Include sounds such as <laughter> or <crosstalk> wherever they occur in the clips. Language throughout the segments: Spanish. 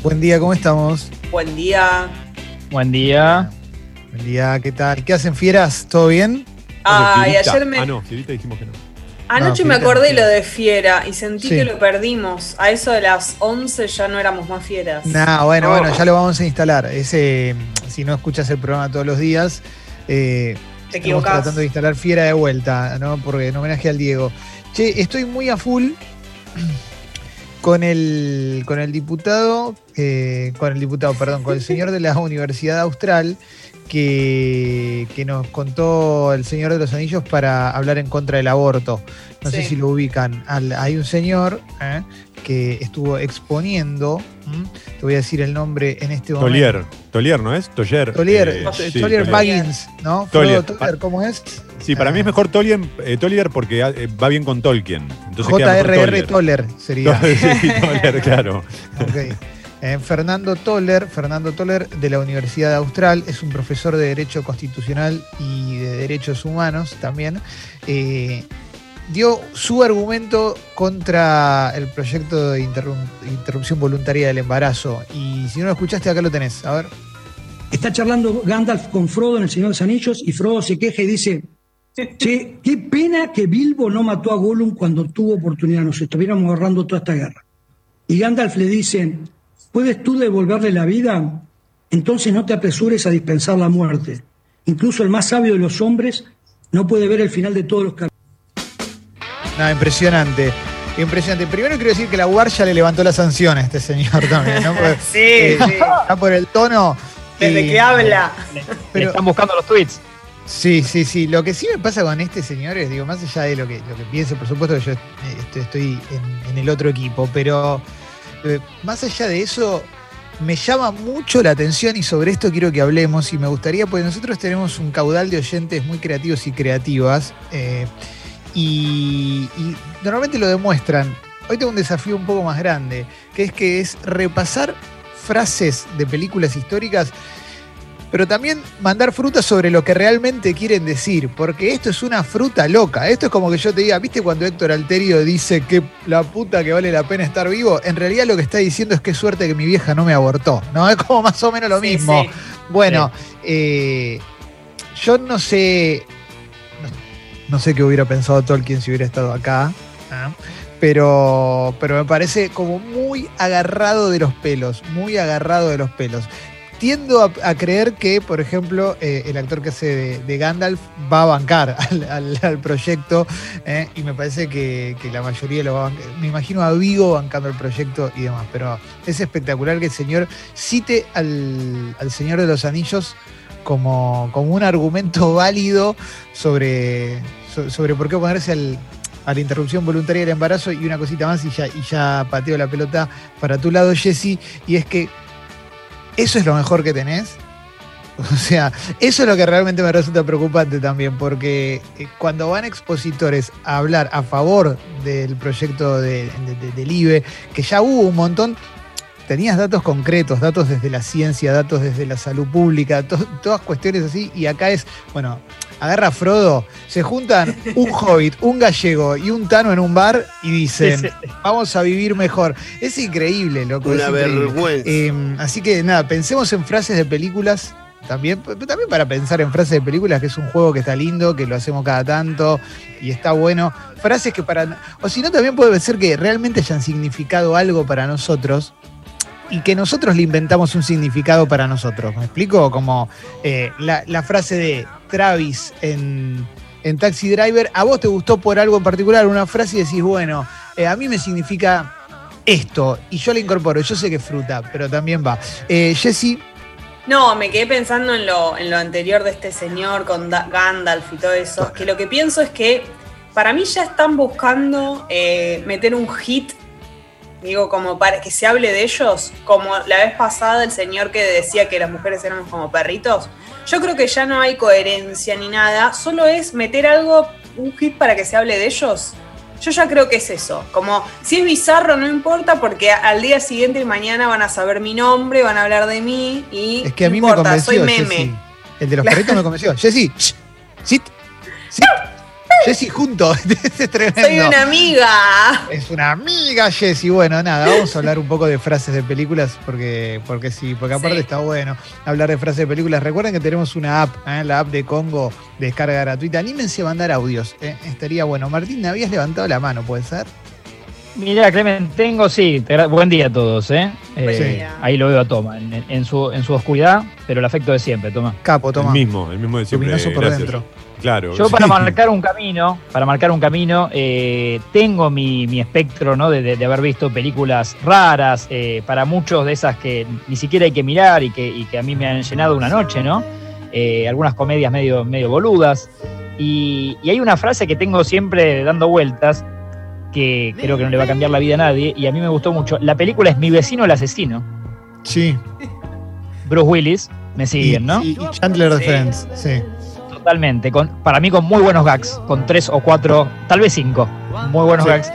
Buen día, ¿cómo estamos? Buen día. Buen día. Buen día, ¿qué tal? ¿Qué hacen fieras? ¿Todo bien? Ay, Fierita. ayer me. Ah, no, Fierita dijimos que no. Anoche No, me acordé no. lo de Fiera y sentí Sí. que lo perdimos. A eso de las 11 ya no éramos más fieras. Nah, bueno, Oh. bueno, ya lo vamos a instalar. Ese, si no escuchas el programa todos los días, eh, Te estamos equivocás. tratando de instalar Fiera de vuelta, ¿no? Porque en homenaje al Diego. Che, estoy muy a full con el, con el diputado, eh, con el diputado, perdón, con el señor de la <laughs> Universidad Austral, que, que nos contó el señor de los anillos para hablar en contra del aborto. No sé si lo ubican. Al- hay un señor eh, que estuvo exponiendo, ¿m? te voy a decir el nombre en este momento. Tolier. Tolier, ¿no es? Tolier. Tolier, eh, sí, Tolier Tolier. Baggins, ¿no? Tolier. Frodo Tolier, ¿cómo es? Sí, para mí es mejor Tolier, eh, Tolier porque eh, va bien con Tolkien. J.R.R. Toller sería. <laughs> sí, Tolier, <laughs> claro. Eh, Fernando Toller, Fernando Toller de la Universidad Austral, es un profesor de Derecho Constitucional y de Derechos Humanos también. Eh, dio su argumento contra el proyecto de interrum- interrupción voluntaria del embarazo. Y si no lo escuchaste, acá lo tenés. A ver. Está charlando Gandalf con Frodo en El Señor de los Anillos y Frodo se queja y dice, che, qué pena que Bilbo no mató a Gollum cuando tuvo oportunidad, nos estuviéramos ahorrando toda esta guerra. Y Gandalf le dice, ¿puedes tú devolverle la vida? Entonces no te apresures a dispensar la muerte. Incluso el más sabio de los hombres no puede ver el final de todos los caminos. No, impresionante. Impresionante. Primero quiero decir que la UAR ya le levantó la sanción a este señor también, ¿no? Porque, <laughs> Sí, eh, sí. <laughs> ya por el tono. Desde que habla. Le están buscando los tweets. Sí, sí, sí. Lo que sí me pasa con este señor es, digo, más allá de lo que, lo que piense, por supuesto que yo eh, estoy, en el otro equipo, pero eh, más allá de eso, me llama mucho la atención y sobre esto quiero que hablemos y me gustaría, pues nosotros tenemos un caudal de oyentes muy creativos y creativas eh, y, y normalmente lo demuestran. Hoy tengo un desafío un poco más grande, que es que es repasar frases de películas históricas pero también mandar frutas sobre lo que realmente quieren decir, porque esto es una fruta loca. Esto es como que yo te diga, ¿viste cuando Héctor Alterio dice que la puta que vale la pena estar vivo? En realidad lo que está diciendo es que suerte que mi vieja no me abortó, ¿no? <laughs> Es como más o menos lo Sí, mismo. sí. Bueno, eh, yo no sé, no, sé qué hubiera pensado Tolkien si hubiera estado acá, pero, pero me parece como muy agarrado de los pelos, muy agarrado de los pelos. Tiendo a, creer que, por ejemplo, eh, el actor que hace de, Gandalf va a bancar <laughs> al, proyecto eh, y me parece que, la mayoría lo va a bancar. Me imagino a Vigo bancando el proyecto y demás, pero es espectacular que el señor cite al, al Señor de los Anillos como, como un argumento <laughs> válido sobre, so- sobre por qué oponerse al- a la interrupción voluntaria del embarazo y una cosita más y ya, y ya pateo la pelota para tu lado, Jesse, y es que eso es lo mejor que tenés. <laughs> O sea, eso es lo que realmente me resulta preocupante también, porque eh, cuando van expositores a hablar a favor del proyecto de- de- de- del IBE, que ya hubo un montón, tenías datos concretos, datos desde la ciencia, datos desde la salud pública, to- todas cuestiones así, y acá es, bueno, agarra a Frodo, se juntan un <laughs> hobbit, un gallego y un tano en un bar y dicen, vamos a vivir mejor. Es increíble, loco. Una increíble. vergüenza. Eh, así que nada, pensemos en frases de películas también, pero también para pensar en frases de películas, que es un juego que está lindo, que lo hacemos cada tanto y está bueno. Frases que para. O si no, también puede ser que realmente hayan significado algo para nosotros y que nosotros le inventamos un significado para nosotros. ¿Me explico? Como eh, la, la frase de Travis en, Taxi Driver, ¿a vos te gustó por algo en particular una frase y decís, bueno, eh, a mí me significa esto y yo le incorporo, yo sé que es fruta, pero también va. Eh, Jessy, No, me quedé pensando en lo, anterior de este señor con Da- Gandalf y todo eso. Que lo que pienso es que para mí ya están buscando eh, meter un hit, digo, como para que se hable de ellos, como la vez pasada el señor que decía que las mujeres éramos como perritos. Yo creo que ya no hay coherencia ni nada, solo es meter algo, un hit para que se hable de ellos. Yo ya creo que es eso. Como si es bizarro, no importa, porque al día siguiente y mañana van a saber mi nombre, van a hablar de mí y. es que a mí me importa, convenció. soy meme. Jessy. El de los <laughs> perritos me convenció. Jessy, sit, sit. Jessy junto. <laughs> es tremendo. Soy una amiga. Es una amiga Jessy. Bueno, nada, vamos a hablar un poco de frases de películas porque, porque sí, porque aparte Sí. está bueno hablar de frases de películas. Recuerden que tenemos una app, ¿eh? la app de Congo, de descarga gratuita. Anímense a mandar audios, ¿eh? estaría bueno. Martín, me habías levantado la mano, ¿puede ser? Mira, Clemen, tengo, sí, te buen día a todos, ¿eh? Buen Eh, día. Ahí lo veo a Toma, en, en su, en su oscuridad, pero el afecto de siempre, Toma. Capo, toma. El mismo, el mismo de siempre. Luminoso por gracias. dentro. Claro. Yo para sí. marcar un camino, para marcar un camino, eh, tengo mi, mi espectro ¿no? de, de- de haber visto películas raras, eh, para muchos de esas que ni siquiera hay que mirar y que, y que a mí me han llenado una noche, ¿no? Eh, algunas comedias medio, medio boludas. Y, y hay una frase que tengo siempre dando vueltas, que creo que no le va a cambiar la vida a nadie, y a mí me gustó mucho. La película es Mi vecino el asesino. Sí. Bruce Willis, me Y, siguen, ¿no? y- y Chandler de Sí. Friends, sí. Totalmente, con, para mí con muy buenos gags, con tres o cuatro, tal vez cinco, muy buenos Sí. gags.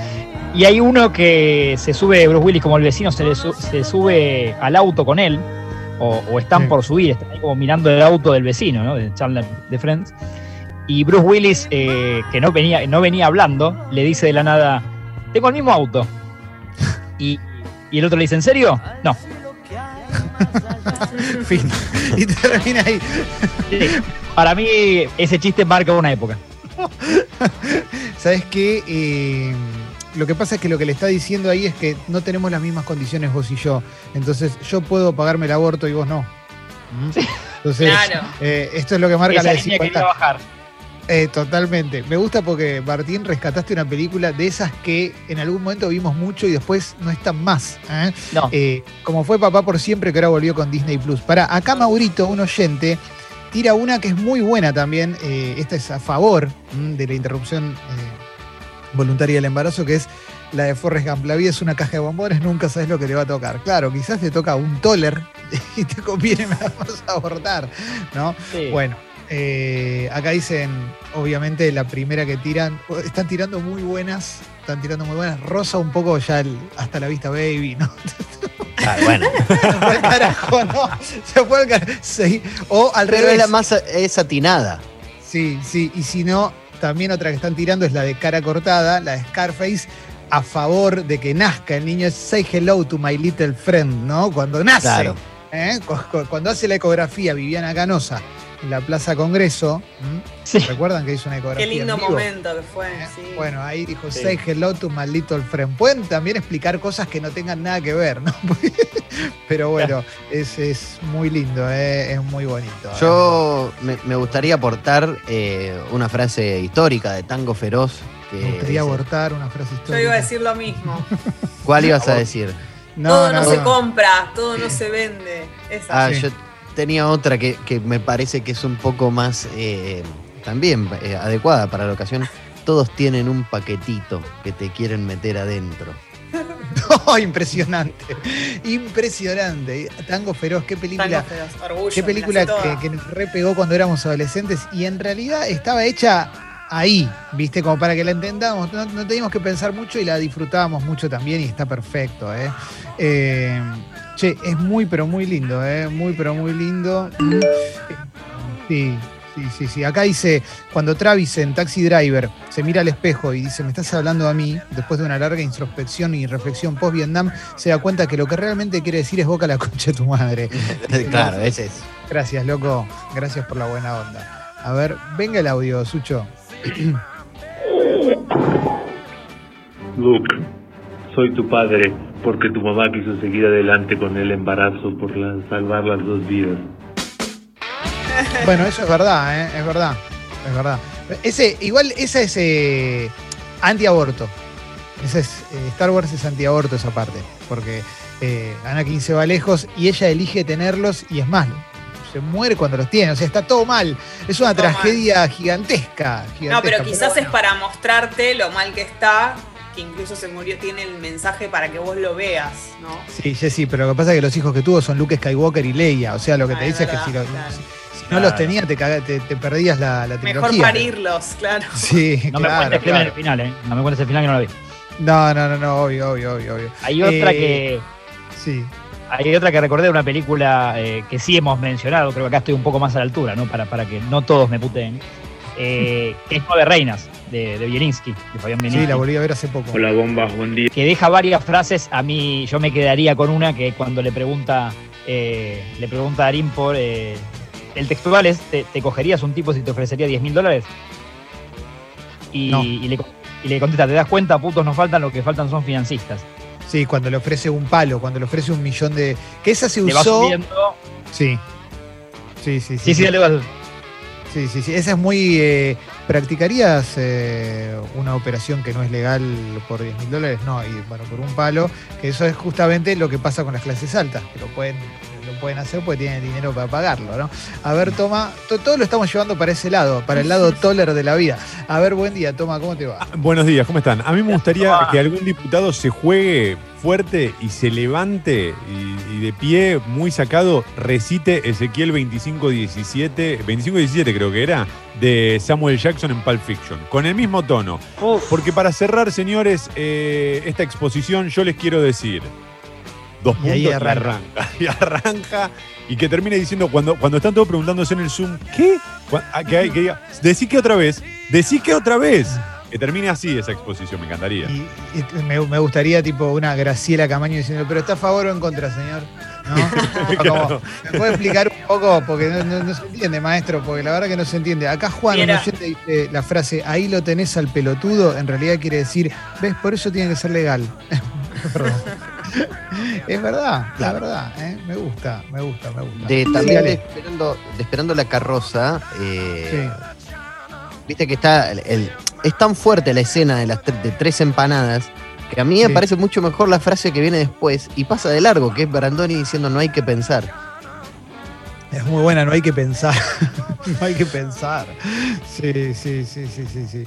Y hay uno que se sube, Bruce Willis como el vecino, se, le su- se sube al auto con él, o, o están Sí. por subir, están ahí como mirando el auto del vecino, ¿no? De Chandler de Friends. Y Bruce Willis, eh, que no venía, no venía hablando, le dice de la nada, tengo el mismo auto. <laughs> Y, y el otro le dice, ¿en serio? No. <laughs> Fin. Y termina ahí. Sí. Para mí ese chiste marca una época. ¿Sabes qué? Eh, lo que pasa es que lo que le está diciendo ahí es que no tenemos las mismas condiciones vos y yo. Entonces yo puedo pagarme el aborto y vos no. ¿Mm? Entonces, Claro. eh, esto es lo que marca Esa la desigualdad. Eh, totalmente. Me gusta porque, Martín, rescataste una película de esas que en algún momento vimos mucho y después no están más. ¿eh? No. Eh, como fue Papá por Siempre, que ahora volvió con Disney Plus. Para acá Maurito, un oyente, tira una que es muy buena también. eh, esta es a favor mm, de la interrupción voluntaria del embarazo, que es la de Forrest Gump. La vida es una caja de bombones, nunca sabes lo que te va a tocar. Claro, quizás te toca un toller <laughs> y te conviene más abortar, ¿no? Sí. Bueno, eh, acá dicen, obviamente, la primera que tiran, están tirando muy buenas, están tirando muy buenas. Rosa un poco ya el- hasta la vista baby, ¿no? Ah, bueno. <laughs> Se fue al carajo, ¿no? Se fue al carajo. Sí. O al Pero revés. es la más es atinada. Sí, sí. Y si no, también otra que están tirando es la de cara cortada, la de Scarface, a favor de que nazca el niño. Es Say hello to my little friend, ¿no? Cuando nace. Claro. ¿eh? Cu- cu- Cuando hace la ecografía Viviana Canosa en la Plaza Congreso. Sí. ¿recuerdan que hizo una ecografía? Qué lindo en vivo? momento que fue. ¿Eh? sí. Bueno, ahí dijo, Sí. say hello to my little friend. Pueden también explicar cosas que no tengan nada que ver, ¿no? <laughs> Pero bueno, es, es muy lindo, ¿eh? es muy bonito. ¿eh? Yo me, me gustaría aportar eh, una frase histórica de Tango Feroz. Que Me gustaría dice- abortar una frase histórica. Yo iba a decir lo mismo. ¿Cuál ibas a decir? No, todo no, no, se no. compra, todo no se vende. Esa. Ah, Sí. yo tenía otra que, que me parece que es un poco más eh, también eh, adecuada para la ocasión. Todos tienen un paquetito que te quieren meter adentro. <laughs> Impresionante. Impresionante. Tango Feroz, qué película. Tango feroz, orgullo, Qué película que, que nos repegó cuando éramos adolescentes y en realidad estaba hecha ahí, ¿viste? Como para que la entendamos. No, no teníamos que pensar mucho y la disfrutábamos mucho también y está perfecto, ¿eh? Eh, che, es muy, pero muy lindo, ¿eh? Muy, pero muy lindo. Sí. Sí, sí, sí. Acá dice, cuando Travis en Taxi Driver se mira al espejo y dice, me estás hablando a mí, después de una larga introspección y reflexión post-Vietnam, se da cuenta que lo que realmente quiere decir es boca la concha de tu madre. <laughs> claro, ese es. Gracias, loco. Gracias por la buena onda. A ver, venga el audio, Sucho. <clears throat> Luke, soy tu padre porque tu mamá quiso seguir adelante con el embarazo por salvar las dos vidas. Bueno, eso es verdad, ¿eh? es verdad. Es verdad. Ese, igual, esa es eh, antiaborto. Esa es, eh, Star Wars es antiaborto esa parte. Porque eh, Anakin se va lejos y ella elige tenerlos y es más, se muere cuando los tiene. O sea, está todo mal. Es una Todo mal. tragedia gigantesca, No, pero quizás bueno. es para mostrarte lo mal que está, que incluso se murió, tiene el mensaje para que vos lo veas, ¿no? Sí, sí, pero lo que pasa es que los hijos que tuvo son Luke Skywalker y Leia. O sea, lo que Ah, te es dice es que si, lo- claro. si no los tenía, te, te, te perdías la, la trilogía. Mejor parirlos, claro. <laughs> Sí, No me cuentes el final, ¿eh? No me cuentes el final que no lo vi. No, no, no, no, obvio, obvio, obvio, obvio. Hay otra Eh, que. Sí. Hay otra que recordé una película eh, que sí hemos mencionado, creo que acá estoy un poco más a la altura, ¿no? Para, para que no todos me puteen. Eh, <laughs> que es Nueve Reinas, de, de Bielinski, de Fabián Sí, Bielinski. la volví a ver hace poco. Hola bombas, buen día. que deja varias frases. A mí, yo me quedaría con una que cuando le pregunta, eh, le pregunta a Darín por. eh, el textual es: ¿te, te cogerías un tipo si te ofrecería 10 mil dólares? Y, No. y le, y le contesta: ¿te das cuenta, putos nos faltan? Lo que faltan son financistas. Sí, cuando le ofrece un palo, cuando le ofrece un millón de. Que esa se Le usó. Sí. Sí, sí, sí. Sí, sí, vas- Sí, sí, sí. Esa es muy. eh, ¿Practicarías eh, una operación que no es legal por 10 mil dólares? No, y bueno, por un palo, que eso es justamente lo que pasa con las clases altas, que lo pueden, pueden hacer porque tienen dinero para pagarlo, ¿no? A ver, Toma, to- todo lo estamos llevando para ese lado, para el lado toller de la vida. A ver, buen día, Toma, ¿cómo te va? Ah, Buenos días, ¿cómo están? A mí me gustaría que algún diputado se juegue fuerte y se levante y, y de pie, muy sacado, recite Ezequiel 2517, 2517 creo que era, de Samuel Jackson en Pulp Fiction, con el mismo tono. Porque para cerrar, señores, eh, esta exposición yo les quiero decir, dos Y puntos ahí y arranca. arranca. <laughs> Y arranca y que termine diciendo, cuando, cuando están todos preguntándose en el Zoom, ¿qué? Ah, Que, hay- que diga, decí que otra vez, decí que otra vez. Que termine así esa exposición, me encantaría. Y, y me, me gustaría, tipo, una Graciela Camaño diciendo, ¿pero está a favor o en contra, señor? ¿No? <laughs> Como, ¿Me puede explicar un poco? Porque no, no- no se entiende, maestro, porque la verdad que no se entiende. Acá Juan, dice la frase, ahí lo tenés al pelotudo, en realidad quiere decir, ¿ves? Por eso tiene que ser legal. <laughs> Perdón. <laughs> es verdad, la Claro. verdad, ¿eh? me gusta, me gusta, me gusta. De, también de esperando, de esperando la carroza, eh, Sí. viste que está el, el- es tan fuerte la escena de las de tres empanadas que a mí Sí. me parece mucho mejor la frase que viene después y pasa de largo, que es Brandoni diciendo no hay que pensar. Es muy buena, no hay que pensar. <laughs> no hay que pensar. Sí, sí, sí, sí, sí. sí.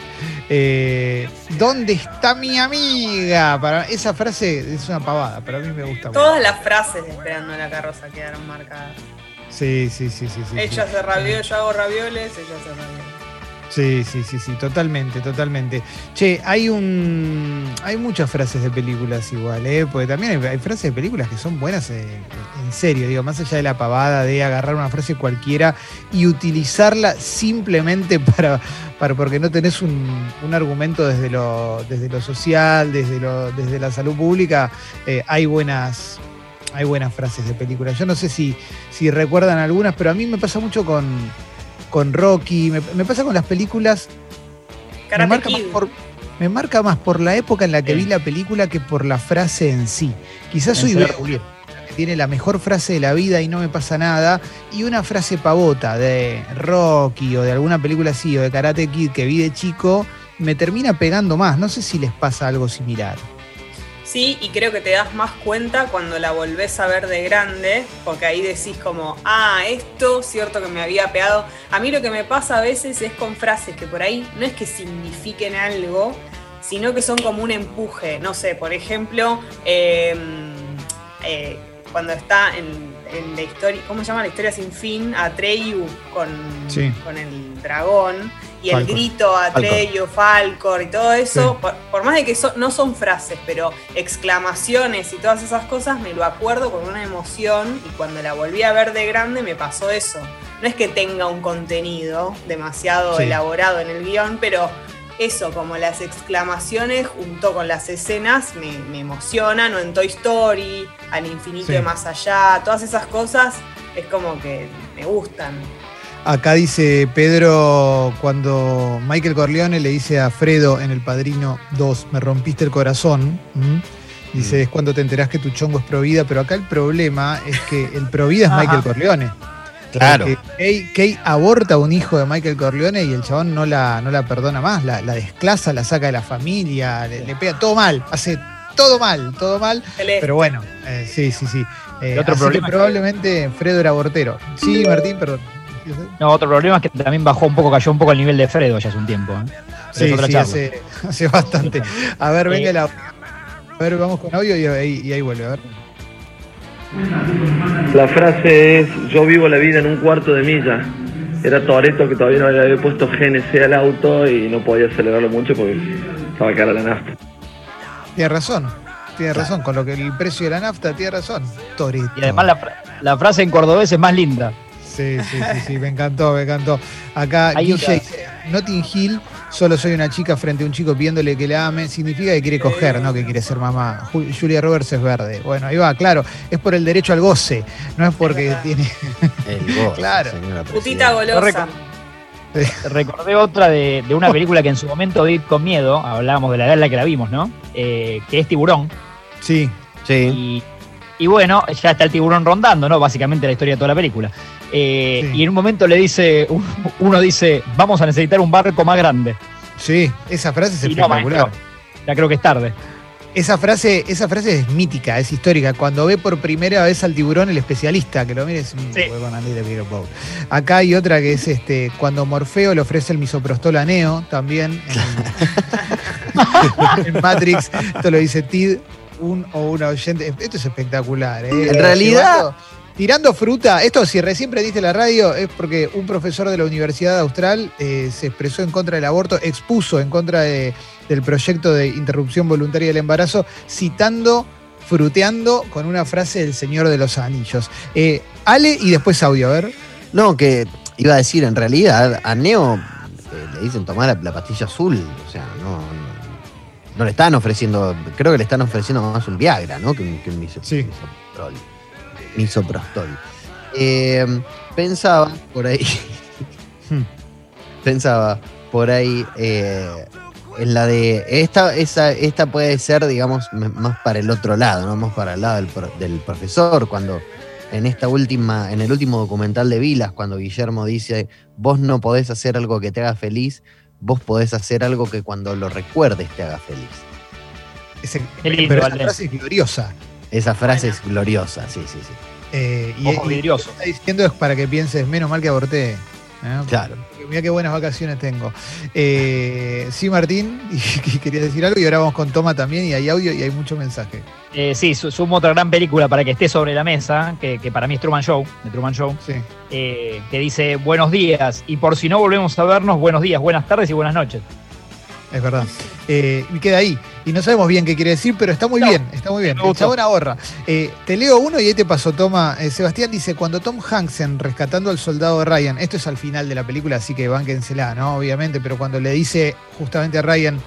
Eh, ¿Dónde está mi amiga? Para, esa frase es una pavada, pero a mí me gusta mucho. Todas las frases de Esperando la carroza quedaron marcadas. Sí, sí, sí, sí. sí, ella sí. hace ravioles, yo hago ravioles, ella hace ravioles. Sí, sí, sí, sí, totalmente, totalmente. Che, hay un. Hay muchas frases de películas igual, ¿eh? Porque también hay, frases de películas que son buenas eh, en serio, digo, más allá de la pavada de agarrar una frase cualquiera y utilizarla simplemente <laughs> para. para porque no tenés un, un argumento desde lo, desde lo social, desde, lo, desde la salud pública, eh, hay buenas. Hay buenas frases de películas. Yo no sé si, si recuerdan algunas, pero a mí me pasa mucho con, con Rocky, me, me pasa con las películas, me marca, más por, me marca más por la época en la que Sí. vi la película que por la frase en sí. Quizás soy veo que tiene la mejor frase de la vida y no me pasa nada, y una frase pavota de Rocky o de alguna película así, o de Karate Kid que vi de chico, me termina pegando más. No sé si les pasa algo similar. Sí, y creo que te das más cuenta cuando la volvés a ver de grande, porque ahí decís como, ah, esto, cierto que me había pegado. A mí lo que me pasa a veces es con frases que por ahí no es que signifiquen algo, sino que son como un empuje. No sé, por ejemplo, eh, eh, cuando está en, en la historia, ¿cómo se llama? La historia sin fin, Atreyu con, Sí. con el dragón. Y Falcor. el grito Atreyu, Falcor y todo eso, por, por más de que so- no son frases, pero exclamaciones y todas esas cosas, me lo acuerdo con una emoción y cuando la volví a ver de grande me pasó eso. No es que tenga un contenido demasiado Sí. elaborado en el guion, pero eso, como las exclamaciones junto con las escenas, me, me emocionan, o en Toy Story, al infinito Sí. y más allá, todas esas cosas es como que me gustan. Acá dice Pedro, cuando Michael Corleone le dice a Fredo en El Padrino 2, me rompiste el corazón, dice, Mm. es cuando te enterás que tu chongo es provida, pero acá el problema es que el provida es. Michael Corleone. Claro. Kay, Kay aborta a un hijo de Michael Corleone y el chabón no la, no la perdona más, la, la desclaza, la saca de la familia, le, le pega todo mal, hace todo mal, todo mal, pero bueno, eh, sí, sí, sí. Eh, otro problema que es que- probablemente Fredo era abortero. Sí, Martín, perdón. No, otro problema es que también bajó un poco, cayó un poco el nivel de Fredo ya hace un tiempo. ¿eh? Sí, sí, hace, hace bastante. A ver, venga Eh, la. A ver, vamos con audio y ahí, y ahí vuelve, a ver. La frase es, yo vivo la vida en un cuarto de milla. Era Toreto que todavía no le había puesto GNC al auto y no podía acelerarlo mucho porque estaba cara la nafta. Tiene razón, tiene razón. Con lo que el precio de la nafta, tiene razón. Torito. Y además la, fra- la frase en cordobés es más linda. Sí, sí, sí, sí, me encantó, me encantó. Acá <laughs> Guille Notting Hill solo soy una chica frente a un chico pidiéndole que la ame, significa que quiere coger, no que quiere ser mamá. Ju- Julia Roberts es verde. Bueno, ahí va, claro, es por el derecho al goce, no es porque tiene... El goce, <laughs> Claro. señora Putita golosa. Recordé otra de, de una película que en su momento vi con miedo, hablábamos de la edad en la que la vimos, ¿no? Eh, que es Tiburón. Sí, Sí. Y, y bueno, ya está el tiburón rondando, ¿no? Básicamente la historia de toda la película. Eh, Sí. Y en un momento le dice, uno dice, vamos a necesitar un barco más grande. sí, esa frase es Y espectacular. ya creo que es tarde. Esa frase, esa frase es mítica, es histórica. Cuando ve por primera vez al tiburón, el especialista, que lo mire, es un Sí. both. Acá hay otra que es este, cuando Morfeo le ofrece el misoprostol a Neo, también en, <laughs> <laughs> en Matrix. Esto lo dice Tid, un o una oyente. Esto es espectacular. ¿eh? En realidad- Llevando- Tirando fruta, esto si recién prendiste la radio es porque un profesor de la Universidad Austral eh, se expresó en contra del aborto, expuso en contra de- del proyecto de interrupción voluntaria del embarazo, citando, fruteando con una frase del Señor de los Anillos. Eh, Ale y después audio, a ver. No, que iba a decir, en realidad, a Neo eh, le dicen tomar la, la pastilla azul. O sea, no, no, no le están ofreciendo, creo que le están ofreciendo más un Viagra, ¿no? Que un, que un miso- Sí. Misoprostol. Eh, pensaba por ahí. <laughs> Hmm. pensaba por ahí eh, en la de. Esta, esa, esta puede ser, digamos, más para el otro lado, ¿no? Más para el lado del, pro- del profesor, cuando en esta última, en el último documental de Vilas, cuando Guillermo dice, vos no podés hacer algo que te haga feliz, vos podés hacer algo que cuando lo recuerdes te haga feliz. Lindo, pero esa frase es gloriosa. Esa frase es gloriosa, sí, sí, sí. Eh, y, Ojos y- lo que está diciendo es para que pienses, menos mal que aborté. ¿eh? Claro. Mira qué buenas vacaciones tengo. Eh, sí, Martín, <laughs> y, querías decir algo y ahora vamos con Toma también y hay audio y hay mucho mensaje. Eh, sí, su- sumo otra gran película para que esté sobre la mesa, que, que para mí es Truman Show, de Truman Show, Sí. eh, que dice buenos días, y por si no volvemos a vernos, buenos días, buenas tardes y buenas noches. Es verdad. Eh, y queda ahí. Y no sabemos bien qué quiere decir, pero está muy No, bien, está muy bien. El chabón ahorra. Eh, te leo uno y ahí te pasó, toma. Eh, Sebastián dice, cuando Tom Hansen rescatando al soldado Ryan, esto es al final de la película, así que bánquensela, ¿no? Obviamente, pero cuando le dice justamente a Ryan,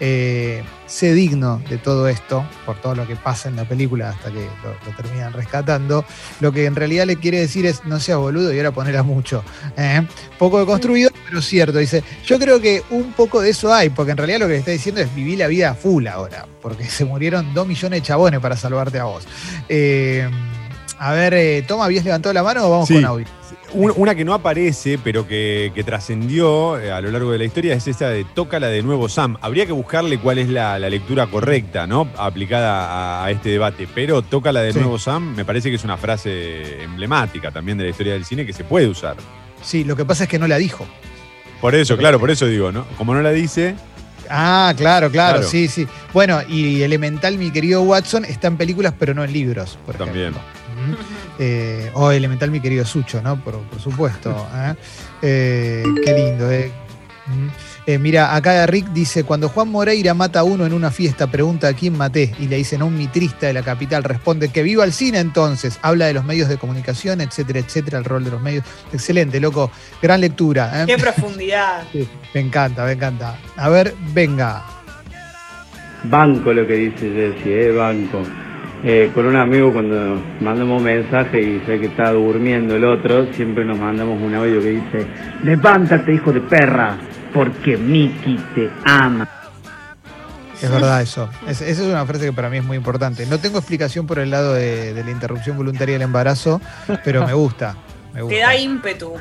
eh, sé digno de todo esto, por todo lo que pasa en la película hasta que lo, lo terminan rescatando, lo que en realidad le quiere decir es, no seas boludo y ahora poner a mucho. ¿eh? Poco de construido, pero cierto. Dice, yo creo que un poco de eso hay, porque en realidad lo que le está diciendo es vivir la vida a full ahora, porque <laughs> se murieron dos millones de chabones para salvarte a vos. Eh, a ver, eh, Toma, ¿habías levantado la mano o vamos Sí. con audio? Un- Una que no aparece, pero que, que trascendió eh, a lo largo de la historia es esa de Tócala de nuevo Sam. Habría que buscarle cuál es la, la lectura correcta, ¿no? Aplicada a, a este debate. Pero Tócala de Sí. nuevo Sam me parece que es una frase emblemática también de la historia del cine que se puede usar. Sí, lo que pasa es que no la dijo. Por eso, claro, por eso digo, ¿no? Como no la dice, Ah, claro, claro, Claro. sí, sí. Bueno, y Elemental, mi querido Watson, está en películas, pero no en libros, por También. ejemplo. Eh, o Elemental, mi querido Sucho, ¿no? Por, por supuesto. <laughs> ¿eh? Eh, qué lindo, ¿eh? Ujú. Eh, mira, acá Rick dice, cuando Juan Moreira mata a uno en una fiesta, pregunta a quién maté y le dicen a un mitrista de la capital, responde que viva el cine entonces, habla de los medios de comunicación, etcétera, etcétera, el rol de los medios. Excelente, loco, gran lectura. ¿eh? Qué profundidad. <laughs> Sí, me encanta, me encanta. A ver, venga. Banco lo que dice Jessy, eh, banco. Eh, con un amigo cuando mandamos mensaje y sé que está durmiendo el otro, siempre nos mandamos un audio que dice, levántate hijo de perra, porque Miki te ama. Es verdad eso. Es- esa es una frase que para mí es muy importante. No tengo explicación por el lado de, de la interrupción voluntaria del embarazo, pero me gusta. Me gusta. Te da ímpetu.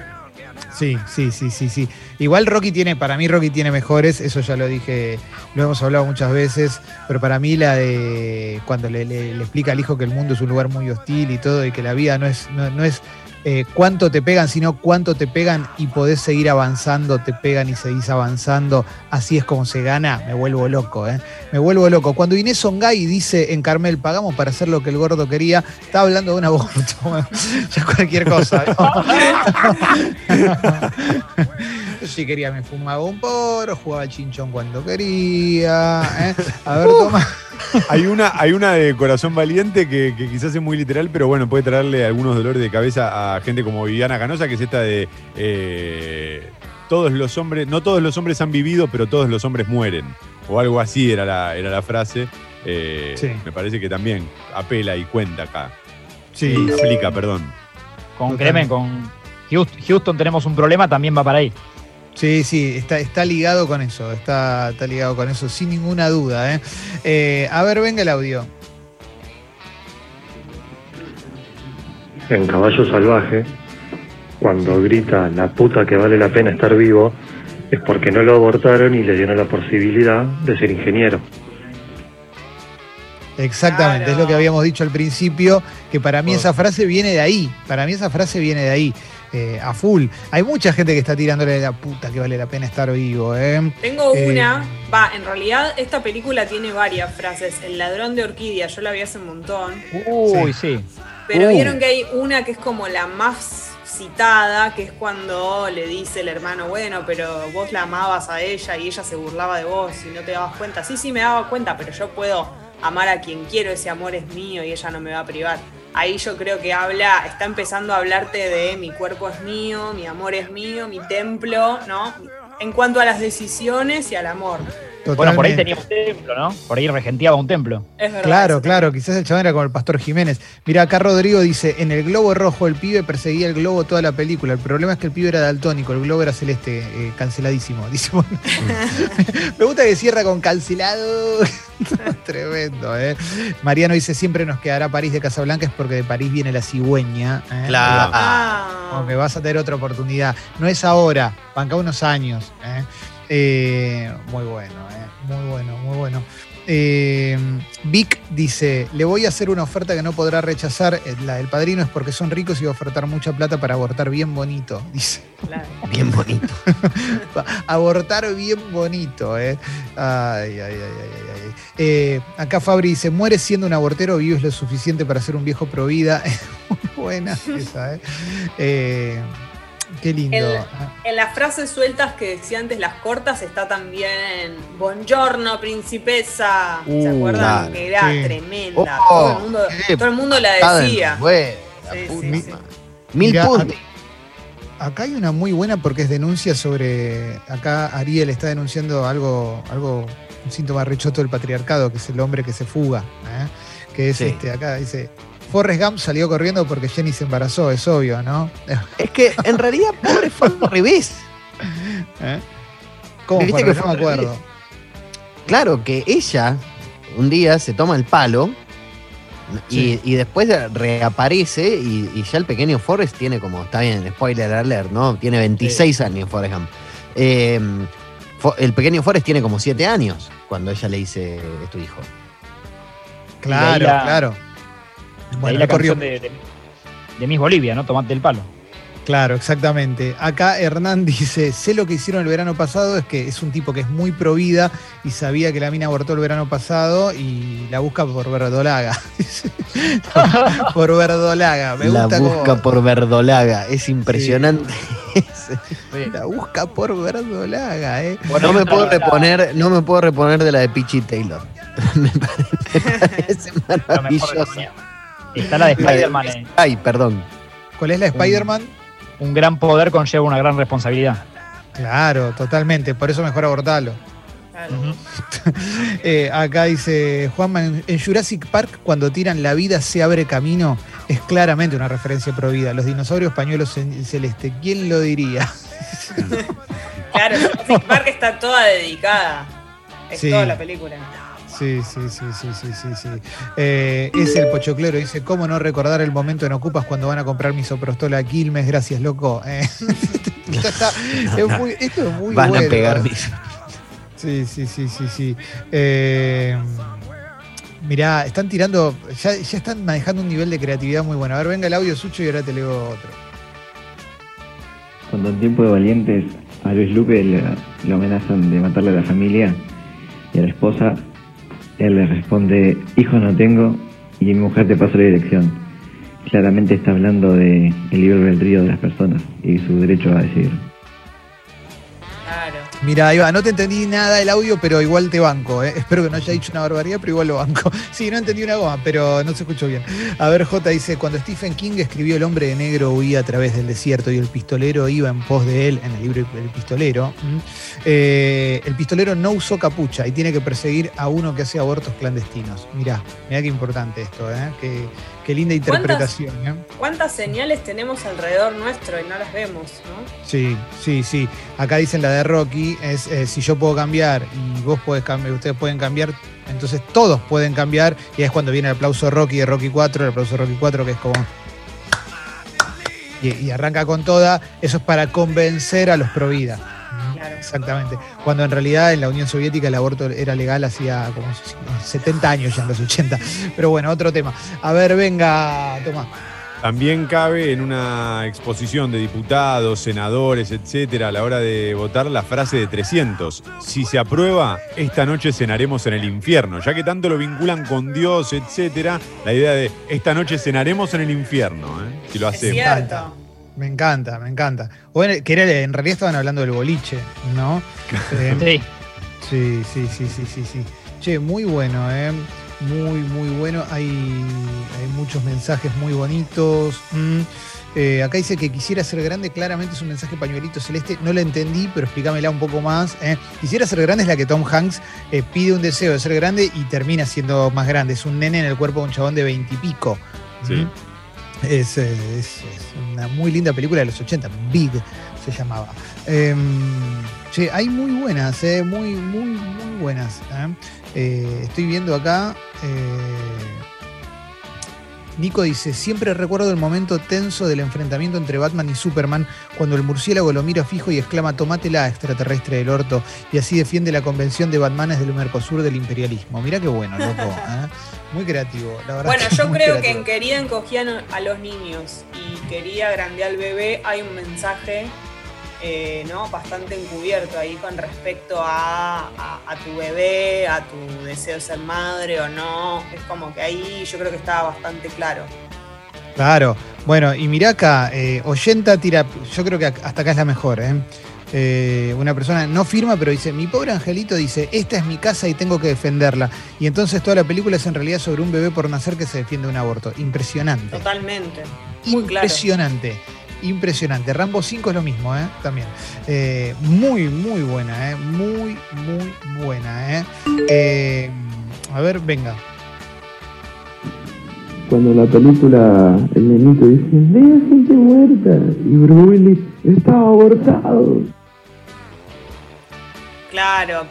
Sí, sí, sí, sí, sí. Igual Rocky tiene, para mí Rocky tiene mejores, eso ya lo dije, lo hemos hablado muchas veces, pero para mí la de cuando le, le- le explica al hijo que el mundo es un lugar muy hostil y todo, y que la vida no es, no, no es eh, cuánto te pegan, sino cuánto te pegan y podés seguir avanzando, te pegan y seguís avanzando, así es como se gana, me vuelvo loco, ¿eh? Me vuelvo loco. Cuando Inés Ongay dice en Carmel, pagamos para hacer lo que el gordo quería, está hablando de un aborto, <laughs> ya cualquier cosa. <laughs> Yo sí quería, me fumaba un porro, jugaba al chinchón cuando quería. ¿eh? A ver, toma. <laughs> hay una, hay una de Corazón Valiente que, que quizás es muy literal, pero bueno, puede traerle algunos dolores de cabeza a gente como Viviana Canosa, que es esta de. eh, todos los hombres, no todos los hombres han vivido, pero todos los hombres mueren. O algo así era la, era la frase. Eh, Sí. Me parece que también apela y cuenta acá. Sí, Y aplica, perdón. Con Totalmente. Cremen, con Houston, Houston tenemos un problema, también va para ahí. Sí, sí, está, está ligado con eso, está, está ligado con eso, sin ninguna duda. ¿eh? Eh, a ver, venga el audio. En Caballo Salvaje, cuando grita la puta que vale la pena estar vivo, es porque no lo abortaron y le dieron la posibilidad de ser ingeniero. Exactamente, Claro. es lo que habíamos dicho al principio, que para mí Oh. esa frase viene de ahí, para mí esa frase viene de ahí, eh, a full. Hay mucha gente que está tirándole la puta que vale la pena estar vivo. ¿eh? Tengo Eh, una, va, en realidad esta película tiene varias frases. El ladrón de orquídea, yo la vi hace un montón. Uy, sí. Pero Uh. vieron que hay una que es como la más citada, que es cuando le dice el hermano, bueno, pero vos la amabas a ella y ella se burlaba de vos y no te dabas cuenta. Sí, sí, me daba cuenta, pero yo puedo amar a quien quiero, ese amor es mío y ella no me va a privar. Ahí yo creo que habla, está empezando a hablarte de mi cuerpo es mío, mi amor es mío, mi templo, ¿no? En cuanto a las decisiones y al amor. Bueno, por ahí tenía un templo, ¿no? Por ahí regenteaba un templo. Es verdad. Claro, claro, quizás el chabón era como el pastor Jiménez. Mira, acá Rodrigo dice, en el globo rojo el pibe perseguía el globo toda la película. El problema es que el pibe era daltónico, el globo era celeste, eh, canceladísimo. <laughs> Dice, bueno. <laughs> Me gusta que cierra con cancelado. <laughs> Tremendo, ¿eh? Mariano dice, siempre nos quedará París de Casablanca, es porque de París viene la cigüeña. ¿eh? Claro. Ah. Como que vas a tener otra oportunidad. No es ahora, banca unos años. ¿eh? Eh, muy bueno. Muy bueno, muy bueno. Eh, Vic dice, le voy a hacer una oferta que no podrá rechazar. Eh, La del padrino es porque son ricos y va a ofertar mucha plata para abortar bien bonito. <laughs> Dice, Claro. Bien bonito. <laughs> abortar bien bonito. ¿eh? Ay, ay, ay, ay, ay, ay. Eh, acá Fabri dice, mueres siendo un abortero, vives lo suficiente para ser un viejo pro vida. muy <laughs> buena esa, ¿eh? Eh, Qué lindo. En las frases sueltas que decía antes, las cortas, está también Buongiorno, principesa. ¿Se Uh, acuerdan? claro. Que era Sí. tremenda. Oh, todo, el mundo, qué todo el mundo la decía. la Sí, sí. Mil Mirá, puntos. Acá hay una muy buena porque es denuncia sobre. Acá Ariel está denunciando algo, algo un síntoma rechoto del patriarcado, que es el hombre que se fuga. ¿eh? Que es Sí. este, acá dice. Forrest Gump salió corriendo porque Jenny se embarazó, es obvio, ¿no? <laughs> Es que en realidad, pobre, fue al revés. ¿Eh? ¿Cómo Viste fue? que No me acuerdo. Claro, que ella un día se toma el palo y, Sí. y después reaparece y, y ya el pequeño Forrest tiene como, está bien, spoiler alert, ¿no? Tiene 26 años Forrest Gump. Eh, el pequeño Forrest tiene como 7 años cuando ella le dice, es tu hijo. Claro, la- claro. De ahí Bueno, la le corrió- canción de, de- de Miss Bolivia, ¿no? Tomate el palo. Claro, exactamente. Acá Hernán <laughs> dice, sé lo que hicieron el verano pasado, es que es un tipo que es muy pro vida y sabía que la mina abortó el verano pasado y la busca por verdolaga. <laughs> <laughs> Por verdolaga. Me la gusta busca cómo- por verdolaga, es impresionante. La busca por verdolaga, ¿eh? no, me puedo reponer, no me puedo reponer de la de Peachy Taylor. me parece, maravillosa. Está la de Spider-Man. eh. Ay, perdón. ¿Cuál es la Spider-Man? Un gran poder conlleva una gran responsabilidad. Claro, totalmente. Por eso mejor abortarlo. Claro. <laughs> Eh, acá dice Juanma, en, en Jurassic Park cuando tiran la vida se abre camino, es claramente una referencia pro vida. Los dinosaurios pañuelos en celeste, ¿quién lo diría? <laughs> Claro, Jurassic <laughs> Park está toda dedicada. Es Sí. toda la película. Sí, sí, sí, sí, sí, sí, sí. Eh, es el pochoclero, dice, ¿cómo no recordar el momento en Ocupas cuando van a comprar misoprostola a Quilmes? Gracias, loco. <laughs> Eh, es muy, esto es muy Van bueno. a pegar mis. Sí, sí, sí, sí, sí. Eh, mirá, están tirando, ya, ya están manejando un nivel de creatividad muy bueno. A ver, venga el audio sucho y ahora te leo otro. Cuando en tiempo de valientes a Luis Luque le, le amenazan de matarle a la familia y a la esposa, él le responde, hijos no tengo y mi mujer te paso la dirección. Claramente está hablando de el libre albedrío de las personas y su derecho a decidir. Mira, Iba, no te entendí nada del audio, pero igual te banco. ¿eh? <laughs> Espero que no haya dicho una barbaridad, pero igual lo banco. <laughs> Sí, no entendí una goma, pero no se escuchó bien. A ver, J dice, cuando Stephen King escribió El hombre de negro huía a través del desierto y el pistolero iba en pos de él, en el libro El pistolero. Eh, el pistolero no usó capucha y tiene que perseguir a uno que hace abortos clandestinos. Mirá, mirá qué importante esto, ¿eh? Qué, qué linda interpretación. ¿eh? ¿Cuántas señales tenemos alrededor nuestro y no las vemos, no? Sí, sí, sí. Acá dicen la de Rocky, es eh, si yo puedo cambiar y vos podés cambiar, ustedes pueden cambiar, entonces todos pueden cambiar. Y es cuando viene el aplauso Rocky de Rocky 4, el aplauso Rocky 4 que es como... Y, y arranca con toda, eso es para convencer a los pro vida. Claro. Exactamente. Cuando en realidad en la Unión Soviética el aborto era legal hacía como 70 años ya en los 80. Pero bueno, otro tema. A ver, venga, Tomás. También cabe en una exposición de diputados, senadores, etcétera, a la hora de votar la frase de 300. Si se aprueba, esta noche cenaremos en el infierno. Ya que tanto lo vinculan con Dios, etcétera, la idea de esta noche cenaremos en el infierno, ¿eh? si lo Es hacemos. cierto. Me encanta, me encanta. Bueno, que era, en realidad estaban hablando del boliche, ¿no? <laughs> Eh, Sí. Sí, sí, sí, sí, sí. Che, muy bueno, ¿eh? Muy, muy bueno. Hay, hay muchos mensajes muy bonitos. Mm. Eh, acá dice que quisiera ser grande, claramente es un mensaje pañuelito celeste. No lo entendí, pero explícamela un poco más. ¿eh? Quisiera ser grande es la que Tom Hanks eh, pide un deseo de ser grande y termina siendo más grande. Es un nene en el cuerpo de un chabón de veintipico. Sí. Eh, es- es una muy linda película de los 80, Big se llamaba. Em, che, hay muy buenas, eh, muy, muy, muy buenas. eh. Eh, estoy viendo acá. Nico dice, siempre recuerdo el momento tenso del enfrentamiento entre Batman y Superman cuando el murciélago lo mira fijo y exclama, tomátela, extraterrestre del orto, y así defiende la convención de Batmanes del Mercosur del imperialismo. Mirá qué bueno, loco. <laughs> ¿eh? Muy creativo, la verdad. Bueno, yo creo que en Querida encogían a los niños y Quería grandear al bebé hay un mensaje eh, ¿no? bastante encubierto ahí con respecto a, a- a tu bebé, a tu deseo de ser madre o no. Es como que ahí yo creo que estaba bastante claro. Claro. Bueno, y mirá acá, eh, Oyenta tira, yo creo que hasta acá es la mejor, ¿eh? Eh, una persona no firma, pero dice, mi pobre angelito dice, esta es mi casa y tengo que defenderla. Y entonces toda la película es en realidad sobre un bebé por nacer que se defiende de un aborto. Impresionante. Totalmente. Muy claro. Impresionante. Rambo 5 es lo mismo, ¿eh? También. Eh, muy, muy buena, ¿eh? Muy, muy buena, ¿eh? Eh, A ver, venga. Cuando en la película el nenito dice, vea gente muerta, y Bruce Willis estaba abortado. Claro.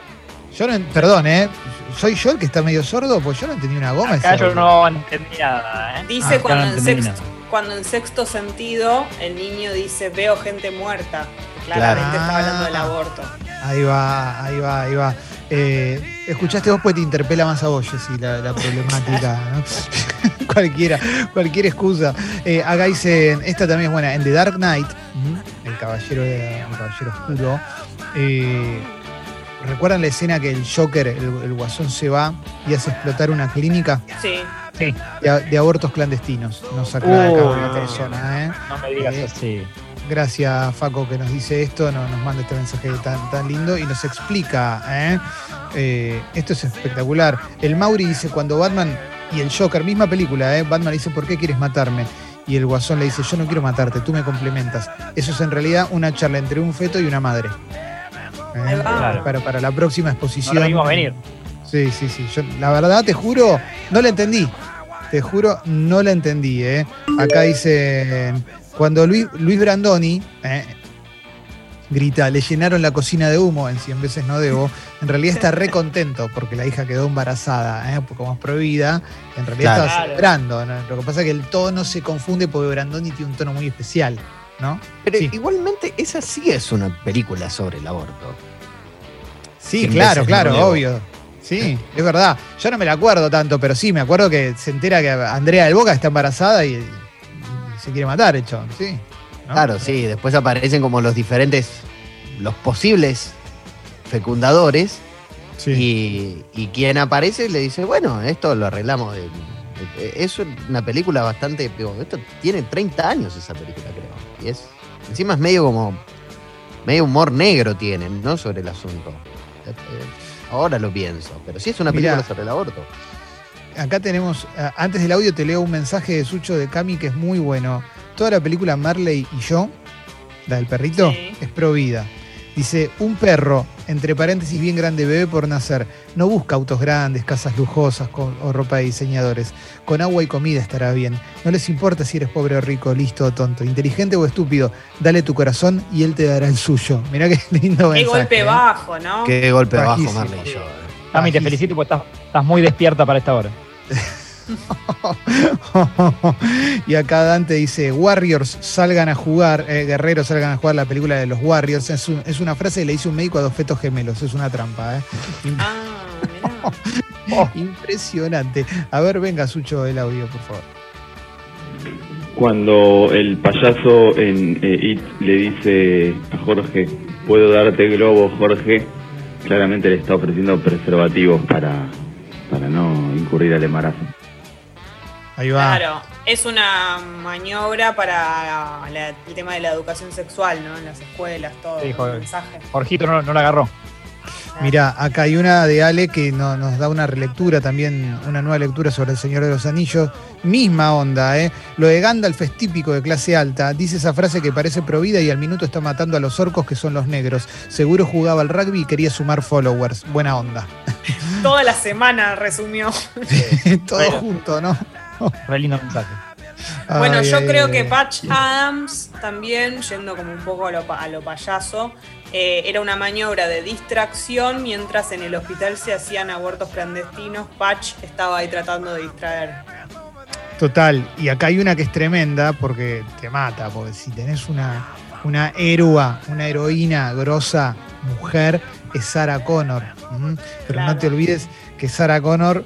Yo no, perdón, ¿eh? ¿Soy yo el que está medio sordo? Pues yo no entendí una goma. Acá yo no entendí nada, ¿eh? Dice Ah, cuando, no en sexto, cuando en sexto sentido el niño dice veo gente muerta. Claramente Claro. está hablando del aborto. Ahí va, ahí va, ahí va. Eh, escuchaste vos, pues te interpela más a vos, Jessy, la, la problemática, <laughs> ¿no? <laughs> cualquiera, cualquier excusa. Eh, acá dicen, esta también es buena, en The Dark Knight, el caballero, de- el caballero oscuro, eh, ¿recuerdan la escena que el Joker, el, el guasón, se va y hace explotar una clínica Sí. Sí, de, de abortos clandestinos? Nos aclara acá Uy, una no. persona, ¿eh? no me digas Eh, así. Gracias, Faco, que nos dice esto, no- nos manda este mensaje tan, tan lindo y nos explica. ¿eh? Eh, esto es espectacular. El Mauri dice: cuando Batman y el Joker, misma película, ¿eh? Batman dice: ¿Por qué quieres matarme? Y el Guasón le dice: Yo no quiero matarte, tú me complementas. Eso es en realidad una charla entre un feto y una madre. ¿Eh? Claro. Para, para la próxima No exposición. lo vimos venir. Sí, sí, sí. Yo, la verdad, te juro, no la entendí. Te juro, no la entendí. ¿eh? Acá dice, cuando Luis, Luis Brandoni eh, grita, le llenaron la cocina de humo en 100 veces no debo, en realidad está re contento porque la hija quedó embarazada, ¿eh? como es prohibida, en realidad Claro. estaba celebrando. ¿no? Lo que pasa es que el tono se confunde porque Brandoni tiene un tono muy especial, ¿no? Pero Sí. igualmente, esa sí es una película sobre el aborto. Sí, claro, claro, no obvio. Sí, es verdad. Yo no me la acuerdo tanto, pero sí, me acuerdo que se entera que Andrea del Boca está embarazada y, y se quiere matar, el chabón, sí. ¿no? Claro, sí, después aparecen como los diferentes, los posibles fecundadores Sí. y, y quien aparece le dice, bueno, esto lo arreglamos. es una película bastante, esto tiene 30 años esa película creo. Y es, encima es medio como medio humor negro tienen, ¿no? Sobre el asunto. Ahora lo pienso, pero sí es una película Mirá. sobre el aborto. Acá tenemos, ah, antes del audio te leo un mensaje de Sucho de Cami que es muy bueno. Toda la película Marley y yo, la del perrito, Sí. es pro vida. Dice, un perro, entre paréntesis bien grande, bebé por nacer, no busca autos grandes, casas lujosas con- o ropa de diseñadores. Con agua y comida estará bien. No les importa si eres pobre o rico, listo o tonto, inteligente o estúpido. Dale tu corazón y él te dará el suyo. Mirá qué lindo Qué mensaje. golpe ¿eh? bajo, ¿no? Qué golpe bajo. Marley yo. eh. Te felicito porque estás, estás muy despierta para esta hora. <laughs> <laughs> y acá Dante dice, Warriors salgan a jugar, eh, guerreros salgan a jugar la película de los Warriors. Es, un- es una frase que le dice un médico a dos fetos gemelos, es una trampa. ¿eh? Ah, mirá. <laughs> Impresionante. A ver, venga, Sucho, el audio, por favor. Cuando el payaso en eh, It le dice a Jorge, puedo darte globo, Jorge, claramente le está ofreciendo preservativos para, para no incurrir al embarazo. Ahí va. Claro, es una maniobra para la- el tema de la educación sexual, ¿no? En las escuelas, todo. Sí, el mensaje. Jorgito no, no la agarró. Mira, acá hay una de Ale que no- nos da una relectura también, una nueva lectura sobre el Señor de los Anillos. Misma onda, ¿eh? Lo de Gandalf es típico de clase alta. Dice esa frase que parece provida y al minuto está matando a los orcos que son los negros. Seguro jugaba al rugby y quería sumar followers. Buena onda. Toda la semana resumió. <laughs> Todo Bueno. junto, ¿no? <laughs> Re lindo mensaje. Bueno, Ay, yo ay, creo ay. que Patch Adams también, yendo como un poco a lo, pa- a lo payaso, eh, era una maniobra de distracción mientras en el hospital se hacían abortos clandestinos. Patch estaba ahí tratando de distraer. Total, y acá hay una que es tremenda porque te mata, porque si tenés una, una héroa, una heroína grosa, mujer, es Sarah Connor. Pero no te olvides que Sarah Connor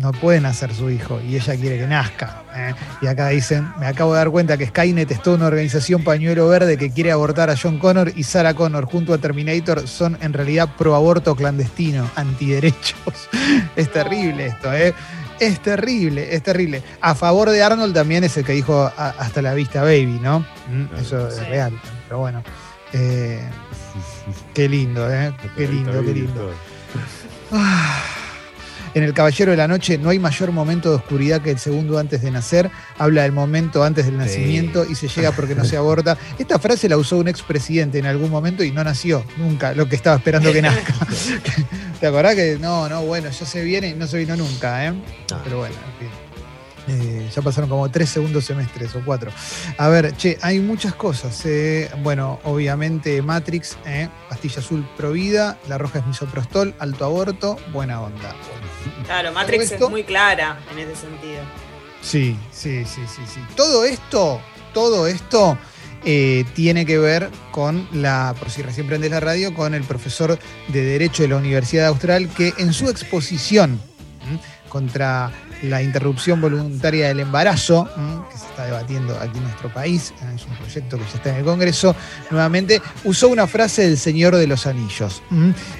no puede nacer su hijo y ella quiere que nazca. ¿eh? Y acá dicen, me acabo de dar cuenta que Skynet es toda una organización pañuelo verde que quiere abortar a John Connor y Sarah Connor junto a Terminator son en realidad pro aborto clandestino, antiderechos. <laughs> es terrible esto, ¿eh? Es terrible, es terrible. A favor de Arnold también es el que dijo "A- hasta la vista, baby, ¿no? Mm, Eso es real, pero bueno. Eh, qué lindo, ¿eh? Qué lindo, qué lindo. Ah. En El Caballero de la Noche no hay mayor momento de oscuridad que el segundo antes de nacer. Habla del momento antes del nacimiento y se llega porque no se aborta. Esta frase la usó un expresidente en algún momento y no nació nunca lo que estaba esperando que nazca. <laughs> ¿Te acordás que no, no, bueno, ya se viene y no se vino nunca, ¿eh? Pero bueno, en fin. Eh, ya pasaron como tres segundos semestres o cuatro. A ver, che, hay muchas cosas. eh. Bueno, obviamente Matrix, eh, pastilla azul provida, la roja es misoprostol, alto aborto, buena onda. Claro, Matrix es muy clara en ese sentido. Sí, sí, sí, sí, sí. Todo esto, todo esto eh, tiene que ver con la, por si recién prendes la radio, con el profesor de Derecho de la Universidad Austral que en su exposición ¿m? contra la interrupción voluntaria del embarazo, que se está debatiendo aquí en nuestro país, eh, es un proyecto que ya está en el Congreso, nuevamente usó una frase del Señor de los Anillos.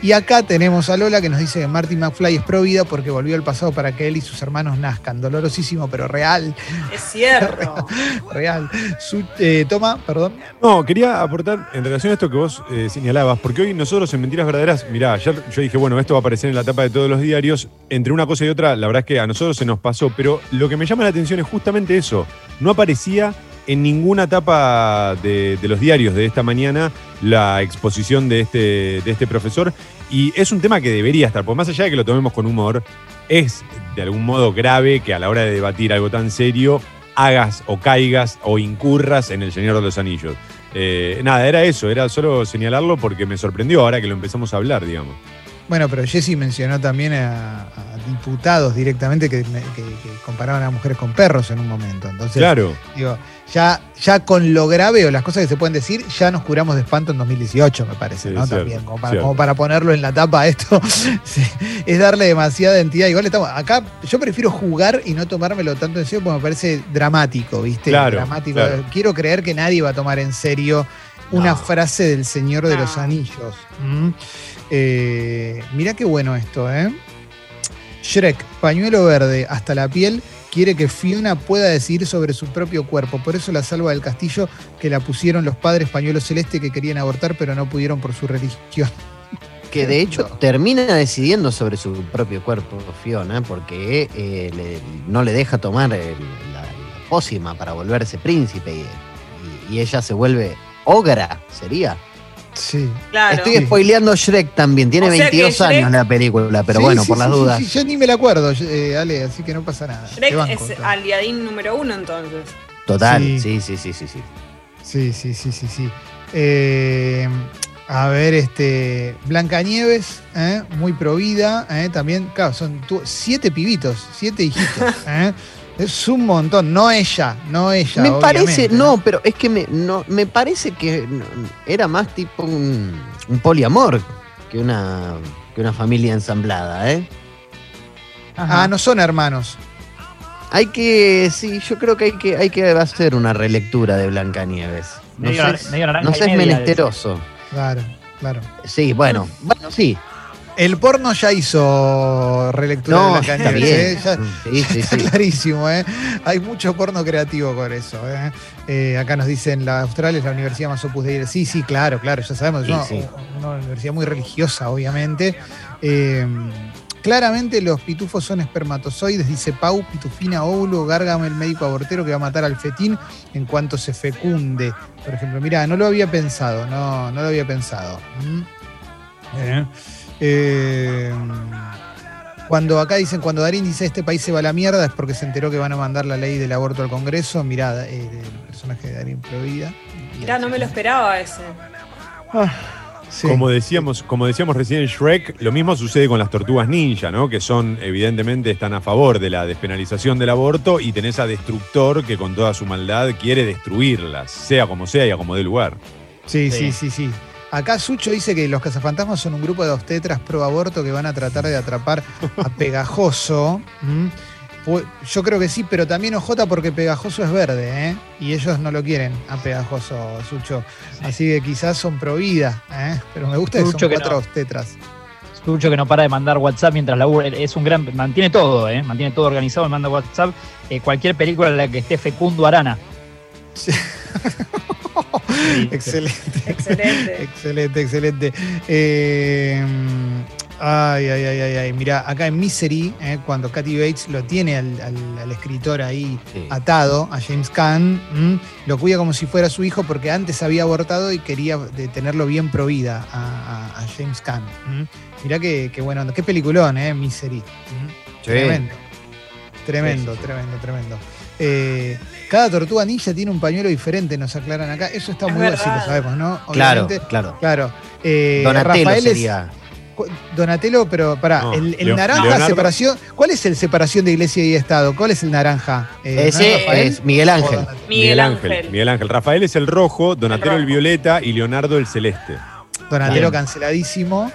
Y acá tenemos a Lola que nos dice que Marty McFly es pro vida porque volvió al pasado para que él y sus hermanos nazcan. Dolorosísimo, pero real, Es cierto. <laughs> real. Su- eh, toma, perdón. No, quería aportar en relación a esto que vos eh, señalabas, porque hoy nosotros en Mentiras Verdaderas, mirá, ayer yo dije, bueno, esto va a aparecer en la tapa de todos los diarios, entre una cosa y otra, la verdad es que a nosotros se nos pasó, pero lo que me llama la atención es justamente eso, no aparecía en ninguna tapa de, los diarios de esta mañana la exposición de este, de este profesor, y es un tema que debería estar, porque más allá de que lo tomemos con humor, es de algún modo grave que a la hora de debatir algo tan serio hagas o caigas o incurras en el Señor de los Anillos. Eh, nada, era eso, era solo señalarlo porque me sorprendió ahora que lo empezamos a hablar, digamos. Bueno, pero Jesse mencionó también a, a diputados directamente que, me- que- que comparaban a mujeres con perros en un momento. Entonces, Claro. digo, ya, ya con lo grave o las cosas que se pueden decir, ya nos curamos de espanto en 2018, me parece, Sí, ¿no? cierto, También, como para, como para ponerlo en la tapa <laughs> esto, sí, es darle demasiada entidad. Igual estamos, acá yo prefiero jugar y no tomármelo tanto en serio porque me parece dramático, ¿viste? Claro, dramático. claro. Quiero creer que nadie va a tomar en serio una No. frase del Señor de No. los Anillos. ¿Mm? Eh, mirá qué bueno esto, ¿eh? Shrek, pañuelo verde hasta la piel, quiere que Fiona pueda decidir sobre su propio cuerpo. Por eso la salva del castillo que la pusieron los padres pañuelo celeste que querían abortar pero no pudieron por su religión. <laughs> Que de hecho termina decidiendo sobre su propio cuerpo, Fiona, porque eh, le- no le deja tomar el- la, la pócima para volverse príncipe y, y- y ella se vuelve ogra, sería. Sí. Claro. Estoy spoileando Shrek también, tiene O sea que 22 Shrek- años la película, pero Sí, bueno, sí, por sí, las dudas. sí, yo ni me la acuerdo, eh, Ale, así que no pasa nada. Shrek banco, es aliadín número uno entonces. Total, Sí. sí, sí, sí, sí, sí. Sí, sí, sí, sí, sí. Eh, a ver, este. Blancanieves, ¿eh? muy provida. ¿eh? También, claro, son tu- siete pibitos, siete hijitos. <laughs> Es un montón. No ella, no ella. Me parece, no, pero es que me, no, me parece que era más tipo un, un poliamor que una, que una familia ensamblada, ¿eh? Ah, no son hermanos. Hay que, sí, yo creo que hay que, hay que hacer una relectura de Blancanieves. No Medio- sé, medio no sé, es menesteroso. Claro, claro. Sí, bueno, bueno, sí. El porno ya hizo relectura No, de está bien. ¿eh? Ya- Sí, sí, Está sí. clarísimo, ¿eh? Hay mucho porno creativo con eso. ¿eh? Eh, acá nos dicen, la Austral es la universidad más opus Dei. Sí, sí, claro, claro, ya sabemos. Una, sí. una universidad muy religiosa, obviamente. Eh, claramente los pitufos son espermatozoides, dice Pau, pitufina, óvulo, gárgame el médico abortero que va a matar al fetín en cuanto se fecunde. Por ejemplo, mira, no lo había pensado, no, no lo había pensado. ¿Mm? Eh, eh, cuando acá dicen, cuando Darín dice este país se va a la mierda es porque se enteró que van a mandar la ley del aborto al Congreso. Mirá, eh, el personaje de Darín Provida. Mirá, no me lo esperaba ese. Sí. Como decíamos, como decíamos recién en Shrek, lo mismo sucede con las tortugas ninja, ¿no? Que son, evidentemente, están a favor de la despenalización del aborto y tenés a Destructor que con toda su maldad quiere destruirlas, sea como sea y a como dé lugar. Sí, Sí. sí, sí, sí. Acá Sucho dice que los cazafantasmas son un grupo de obstetras pro aborto que van a tratar de atrapar a <laughs> Pegajoso. ¿Mm? Pu- Yo creo que sí, pero también OJ porque Pegajoso es verde, ¿eh? Y ellos no lo quieren a Pegajoso, Sucho. Así que quizás son pro vida, ¿eh? Pero me gusta que Sucho son que cuatro no. obstetras. Sucho que no para de mandar WhatsApp mientras labura. Es un gran. Mantiene todo, ¿eh? Mantiene todo organizado, manda WhatsApp. Eh, cualquier película en la que esté Fecundo Arana. Sí. <laughs> Excelente. Excelente. Excelente, excelente. Eh, ay, ay, ay, ay, ay. Mira, acá en Misery, eh, cuando Kathy Bates lo tiene al, al- al escritor ahí Sí. atado, a James Caan, ¿m? lo cuida como si fuera su hijo porque antes había abortado y quería de tenerlo bien pro vida a, a- a James Caan. ¿m? Mirá que, que bueno, qué peliculón, ¿eh? Misery. Tremendo. Tremendo, Sí, sí. tremendo, tremendo. Eh, cada tortuga ninja tiene un pañuelo diferente, nos aclaran acá. Eso está Es muy bueno, sí lo verdad. sabemos, ¿no? Claro, Obviamente. claro. Claro. Eh, Donatello Rafael es- sería. Donatello, pero pará, No, el, el Leo- naranja Leonardo. separación. ¿Cuál es el separación de iglesia y Estado? ¿Cuál es el naranja? Eh, ¿no Ese Rafael? es Miguel ¿O Ángel. Miguel Ángel. Miguel Ángel. Rafael es el rojo, Donatello el, rojo. violeta y Leonardo el celeste. Donatello Bien. canceladísimo.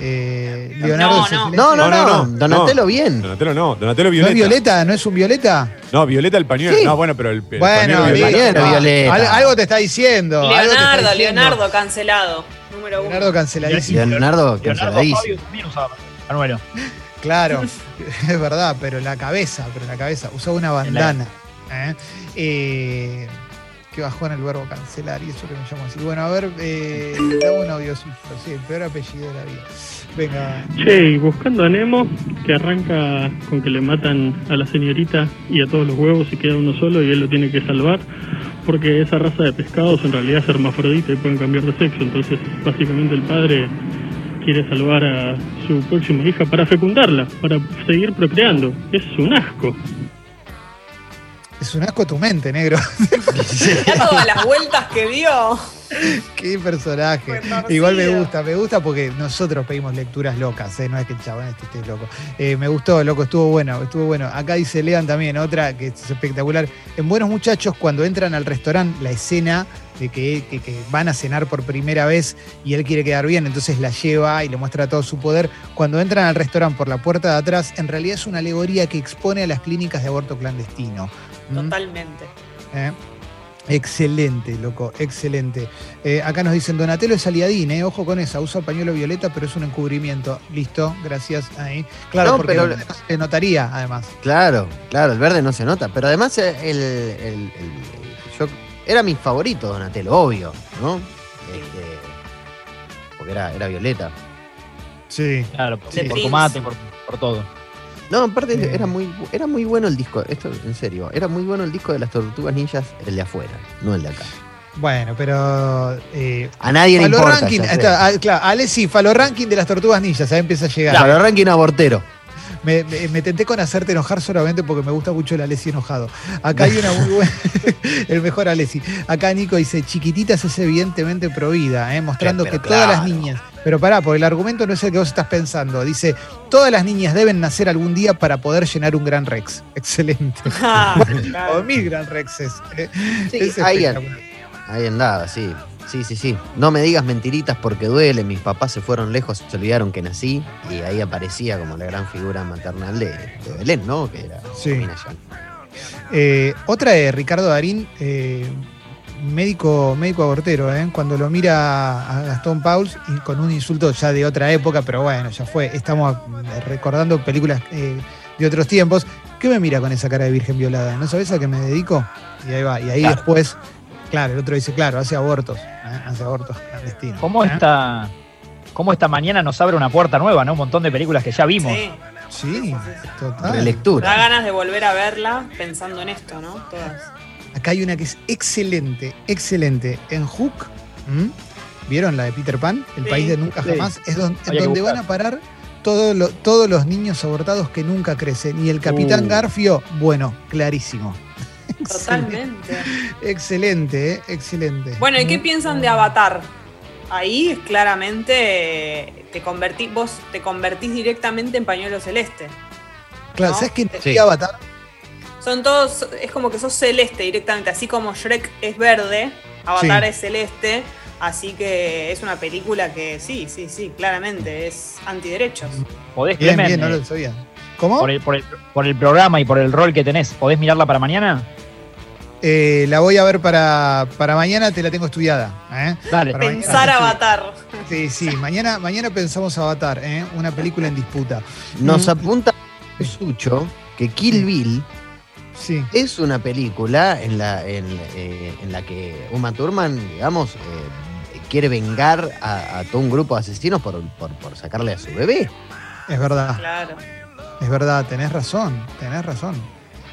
Eh, Leonardo No, no. No, no, No, no, no, Donatello no. bien. Donatello no, Donatello ¿No violeta. es violeta? ¿No es un violeta? No, violeta el pañuelo. Sí. No, bueno, pero el, el bueno, pañuelo violeta. Pañuelo no. violeta. Al- Algo te está diciendo. algo te está Leonardo, diciendo. Leonardo, cancelado. Número uno. Leonardo canceladísimo. Leonardo Leonardo canceladísimo. Fabio también usaba pañuelo. <laughs> Claro, <laughs> es verdad, pero la cabeza, pero la cabeza. Usaba una bandana. ¿eh? Eh, que bajó en el verbo cancelar y eso que me llamo así. Bueno, a ver, eh, dame un audio sí, el peor apellido de la vida. Venga, Che, y buscando a Nemo, que arranca con que le matan a la señorita y a todos los huevos y queda uno solo y él lo tiene que salvar, porque esa raza de pescados en realidad es hermafrodita y pueden cambiar de sexo, entonces básicamente el padre quiere salvar a su próxima hija para fecundarla, para seguir procreando. Es un asco. Es un asco tu mente, negro. <laughs> Ya todas las vueltas que dio. Qué personaje. Igual me gusta, me gusta porque nosotros pedimos lecturas locas, ¿eh? no es que el chabón este esté loco. Eh, me gustó, loco, estuvo bueno, estuvo bueno. Acá dice Lean también, otra que es espectacular. En Buenos Muchachos, cuando entran al restaurante, la escena de que, que- que van a cenar por primera vez y él quiere quedar bien, entonces la lleva y le muestra todo su poder. Cuando entran al restaurante por la puerta de atrás, en realidad es una alegoría que expone a las clínicas de aborto clandestino. Totalmente. ¿eh? Excelente, loco, excelente. Eh, acá nos dicen, Donatello es aliadín, eh, ojo con esa, usa pañuelo violeta, pero es un encubrimiento. Listo, gracias. Ahí. Claro, No, porque pero- no se notaría, además. Claro, claro, el verde no se nota. Pero además eh, el, el- el- yo, era mi favorito Donatello, obvio, ¿no? Este, porque era, era violeta. Sí. Claro, por, Sí. por combate, por, por todo. No, aparte Sí. era muy, era muy bueno el disco, esto en serio, era muy bueno el disco de las tortugas ninjas, el de afuera, no el de acá. Bueno, pero. eh, A nadie le importa. ranking, está, ah, claro, Ale sí, Falo ranking de las tortugas ninjas, ahí empieza a llegar. Claro, ranking abortero. Me, me- me tenté con hacerte enojar solamente porque me gusta mucho el Alessi enojado. Acá hay una muy buena, <laughs> el mejor Alessi. Acá Nico dice, chiquititas es evidentemente prohibida, ¿eh? mostrando pero que todas las niñas, pero pará, porque el argumento no es el que vos estás pensando. Dice, todas las niñas deben nacer algún día para poder llenar un gran Rex. <laughs> Excelente. Ah, <laughs> o mil gran Rexes. eh. Sí, Es ahí, ahí andaba, sí. Sí, sí, sí. No me digas mentiritas porque duele. Mis papás se fueron lejos, se olvidaron que nací. Y ahí aparecía como la gran figura maternal de, de Belén, ¿no? Que era Sí. Eh, otra de Ricardo Darín, eh, médico, médico abortero, ¿eh? cuando lo mira a Gastón Pauls y con un insulto ya de otra época, pero bueno, ya fue. Estamos recordando películas eh, de otros tiempos. ¿Qué me mira con esa cara de virgen violada? ¿No sabes a qué me dedico? Y ahí va. Y ahí Claro. después, claro, el otro dice, claro, hace abortos, ¿eh? hace abortos clandestinos. ¿Cómo ¿eh? esta, cómo esta mañana nos abre una puerta nueva, ¿no? Un montón de películas que ya vimos. Sí. Sí, total. Relectura. Da ganas de volver a verla pensando en esto, ¿no? Todas. Acá hay una que es excelente, excelente. En Hook, ¿m? ¿vieron la de Peter Pan? El Sí. país de nunca Sí. jamás. Es donde van a parar todo lo- todos los niños abortados que nunca crecen. Y el Capitán Uh. Garfio, bueno, clarísimo. Totalmente. Excelente, ¿eh? excelente. Bueno, ¿y qué Muy- piensan de Avatar? Ahí claramente te convertí, vos te convertís directamente en pañuelo celeste. Claro, ¿no? ¿sabes qué Sí. Avatar? Son todos, es como que sos celeste directamente, así como Shrek es verde, Avatar Sí. es celeste, así que es una película que sí, sí, sí, claramente es antiderechos. ¿Podés, bien, no eh, lo sabía. ¿Cómo? por, el, por, el, por el programa y por el rol que tenés, ¿podés mirarla para mañana? Eh, la voy a ver para, para mañana, te la tengo estudiada. ¿eh? Dale. Mañana Pensar Avatar. Sí, sí, mañana, mañana pensamos Avatar, ¿eh? una película en disputa. Nos Mm. apunta Sucho que Kill Bill Sí. es una película en la, en, eh, en la que Uma Thurman, digamos, eh, quiere vengar a, a todo un grupo de asesinos por, por, por sacarle a su bebé. Es verdad, Claro. es verdad, tenés razón, tenés razón.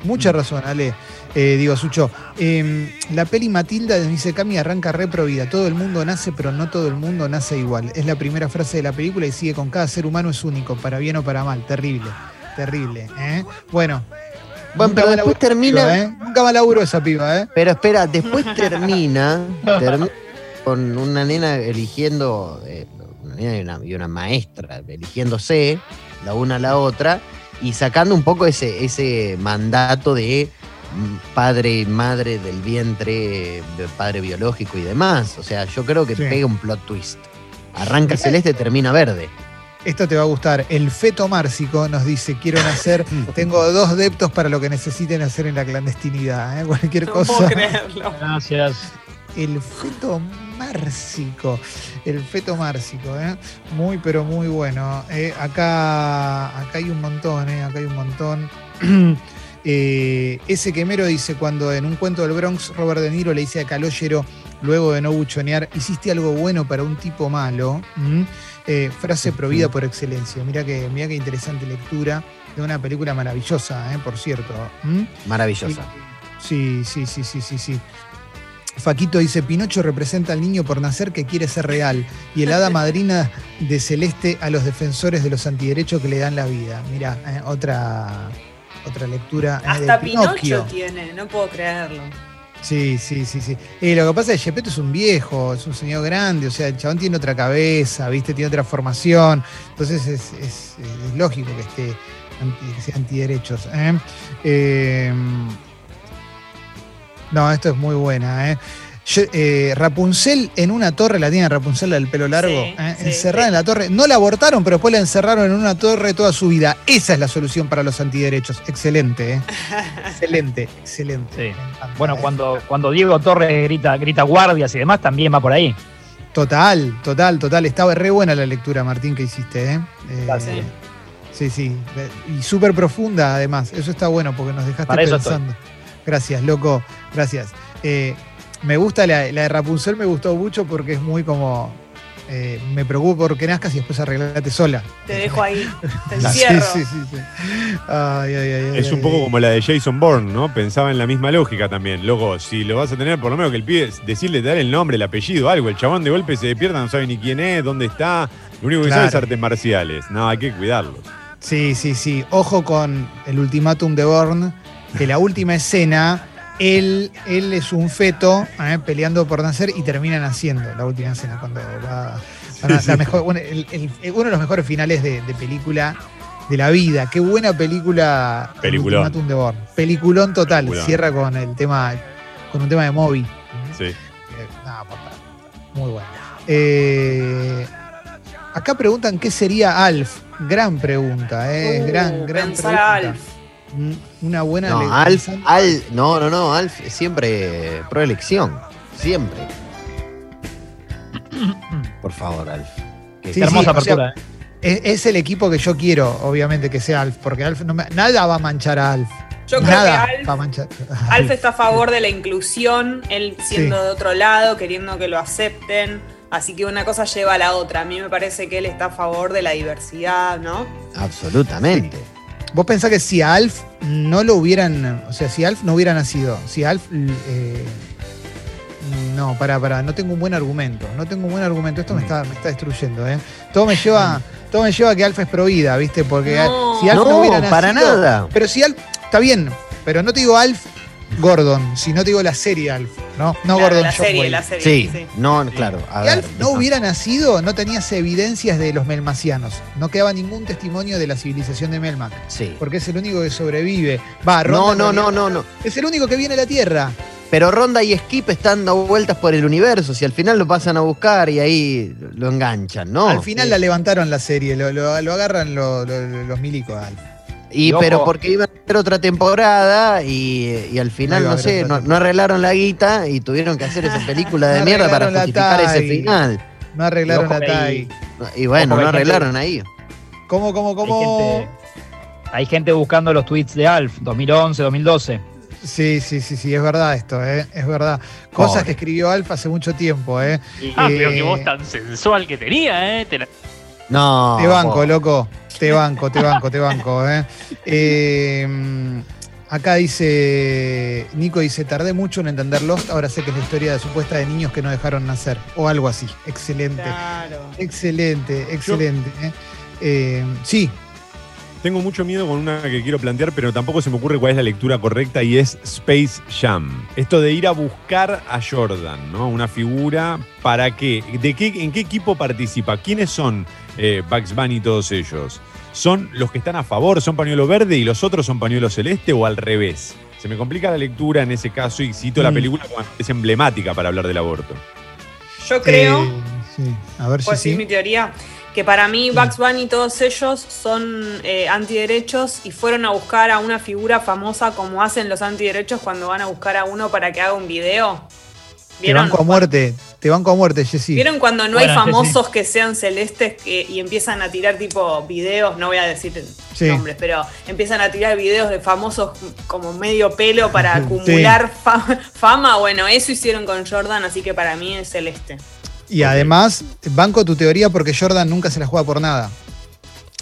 Mucha razón, Ale. Eh, digo, Sucho, em, la peli Matilda dice Cami arranca re pro vida. Todo el mundo nace, pero no todo el mundo nace igual. Es la primera frase de la película y sigue con cada ser humano es único, para bien o para mal. Terrible, terrible. ¿eh? Bueno. Bueno, pero después laburo, termina- ¿eh? Nunca más laburo esa piba, ¿eh? Pero espera, después termina, termina con una nena eligiendo, eh, una nena y una, y una maestra eligiéndose la una a la otra y sacando un poco ese, ese mandato de padre y madre del vientre, padre biológico y demás. O sea, yo creo que Sí. pega un plot twist. Arranca celeste, termina verde. Esto te va a gustar. El feto márcico nos dice, quiero nacer, <laughs> tengo dos deptos para lo que necesiten hacer en la clandestinidad. ¿eh? Cualquier No cosa. puedo creerlo. Gracias. El feto márcico. El feto márcico, ¿eh? Muy, pero muy bueno. Eh, acá, acá hay un montón, ¿eh? Acá hay un montón. <clears throat> Eh, ese quemero dice cuando en un cuento del Bronx Robert De Niro le dice a Calogero luego de no buchonear hiciste algo bueno para un tipo malo ¿Mm? Eh, frase provida por excelencia mira que mira qué interesante lectura de una película maravillosa ¿eh? por cierto ¿Mm? Maravillosa. Sí, sí, sí, sí, sí, sí. Faquito dice, Pinocho representa al niño por nacer que quiere ser real y el hada <laughs> madrina de Celeste a los defensores de los antiderechos que le dan la vida. Mira, otra, otra lectura. eh, Hasta de Pinocho tiene, no puedo creerlo. Sí, sí, sí, sí. Y lo que pasa es que Gepetto es un viejo, es un señor grande, o sea, el chabón tiene otra cabeza, ¿viste? Tiene otra formación. Entonces es, es- es lógico que esté anti, que sea antiderechos. ¿eh? Eh, no, esto es muy buena, ¿eh? Yo, eh, Rapunzel en una torre, la tiene Rapunzel del pelo largo, Sí, ¿eh? sí, encerrada sí. en la torre. No la abortaron, pero después la encerraron en una torre toda su vida. Esa es la solución para los antiderechos. Excelente, ¿eh? excelente, excelente. Bueno, cuando, cuando Diego Torres grita, grita guardias y demás, también va por ahí. Total, total, total. Estaba re buena la lectura, Martín, que hiciste, ¿eh? Eh, Gracias. Sí, sí. Y súper profunda, además. Eso está bueno porque nos dejaste Para eso estoy. pensando. Gracias, loco. Gracias. Eh, me gusta la, la de Rapunzel, me gustó mucho porque es muy como. eh, me preocupo porque nazcas y después arreglate sola. Te dejo ahí, te <laughs> Sí, encierro. sí, sí, sí. Ay, ay, ay, ay, Es un ay, poco ay. como la de Jason Bourne, ¿no? Pensaba en la misma lógica también. Loco, si lo vas a tener, por lo menos que el pibe, decirle, dar el nombre, el apellido, algo. El chabón de golpe se despierta, no sabe ni quién es, dónde está. Lo único que Claro. sabe es artes marciales. No, hay que cuidarlo. Sí, sí, sí. Ojo con el ultimátum de Bourne, que la última escena, él, él es un feto ¿eh? peleando por nacer y termina naciendo la última escena, cuando va. van a- Sí, la sí. mejor- bueno, el- el- uno de los mejores finales de, de película de la vida. Qué buena película. el Peliculón. de Bourne. Peliculón total. Peliculón. Cierra con el tema, con un tema de Moby. Sí. Eh, nada, por favor. Muy bueno. Eh, acá preguntan qué sería Alf. Gran pregunta, ¿eh? Uh, gran, gran pensar pregunta. a Alf. Una buena No, Alf, no, no, no, Alf es siempre pro elección. Siempre. <coughs> Por favor, Alf. Que- Sí, Qué hermosa sí, o sea, apertura. ¿eh? Es, es el equipo que yo quiero, obviamente, que sea Alf, porque Alf no me- nada va a manchar a Alf. Yo creo nada que Alf- va a manchar. Alf está a favor de la inclusión, él siendo Sí. de otro lado, queriendo que lo acepten. Así que una cosa lleva a la otra. A mí me parece que él está a favor de la diversidad, ¿no? Absolutamente. Vos pensás que si a Alf no lo hubieran, o sea, si Alf no hubiera nacido, si Alf... eh, no, pará, pará, no tengo un buen argumento, no tengo un buen argumento, esto me está, me está destruyendo, ¿eh? Todo me lleva, todo me lleva a que Alf es provida, ¿viste? Porque No. si Alf no, No, hubiera nacido... para nada. Pero si Alf, está bien, pero no te digo Alf Gordon, sino te digo la serie Alf, ¿no? No Claro, Gordon la John serie, Wayne. la serie. Sí, sí. no, claro. A Si ver, Alf no hubiera nacido, no tenías evidencias de los melmacianos. No quedaba ningún testimonio de la civilización de Melmac. Sí. Porque es el único que sobrevive. Va, No, Ronda no, no, realidad no, no. Es el único que viene a la Tierra. Pero Ronda y Skip están dando vueltas por el universo. Si al final lo pasan a buscar y ahí lo enganchan, ¿no? Al final Sí. la levantaron la serie, lo, lo- lo agarran lo- lo- lo- los milicos a Alf. Y, Y ojo. pero porque iban a hacer otra temporada y, y al final, No iba sé, no, no arreglaron la guita y tuvieron que hacer esa película de <laughs> No mierda para justificar ese final. No arreglaron Ojo la TAI. Y bueno, Ojo no gente- arreglaron ahí. ¿Cómo, cómo, Hay cómo? gente, hay gente buscando los tweets de Alf, 2011, 2012. Sí, sí, sí, sí, es verdad esto, ¿eh? Es verdad. Cosas Pobre. que escribió Alf hace mucho tiempo, ¿eh? Ah, Eh, pero que voz tan sensual que tenía, ¿eh? Te la- No. Te banco, po. loco. Te banco, te banco, te banco. ¿eh? Eh, acá dice, Nico dice, tardé mucho en entender Lost, ahora sé que es la historia de supuesta de niños que no dejaron nacer. O algo así. Excelente. Claro. Excelente, excelente. ¿eh? Eh, sí, Tengo mucho miedo con una que quiero plantear, pero tampoco se me ocurre cuál es la lectura correcta y es Space Jam. Esto de ir a buscar a Jordan, ¿no? Una figura para qué, de qué, en qué equipo participa, quiénes son eh, Bugs Bunny y todos ellos. ¿Son los que están a favor, son pañuelo verde y los otros son pañuelo celeste o al revés? Se me complica la lectura en ese caso y cito la Mm. película como es emblemática para hablar del aborto. Yo creo, eh, sí. A ver pues si sí, sí. mi teoría, que para mí Bugs Bunny y todos ellos son eh, antiderechos y fueron a buscar a una figura famosa como hacen los antiderechos cuando van a buscar a uno para que haga un video. Te banco a muerte, te banco a muerte, Jessy. ¿Vieron cuando no Bueno, hay famosos que sean celestes que- y empiezan a tirar tipo videos? No voy a decir Sí. nombres, pero empiezan a tirar videos de famosos como medio pelo para <laughs> acumular fa- fama. Bueno, eso hicieron con Jordan, así que para mí es celeste. Y además, banco tu teoría porque Jordan nunca se la juega por nada.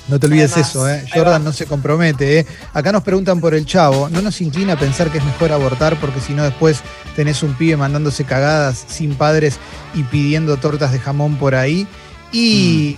No te olvides Además, eso, ¿eh? Jordan no se compromete, ¿eh? Acá nos preguntan por el chavo. No nos inclina a pensar que es mejor abortar porque si no después tenés un pibe mandándose cagadas sin padres y pidiendo tortas de jamón por ahí. Y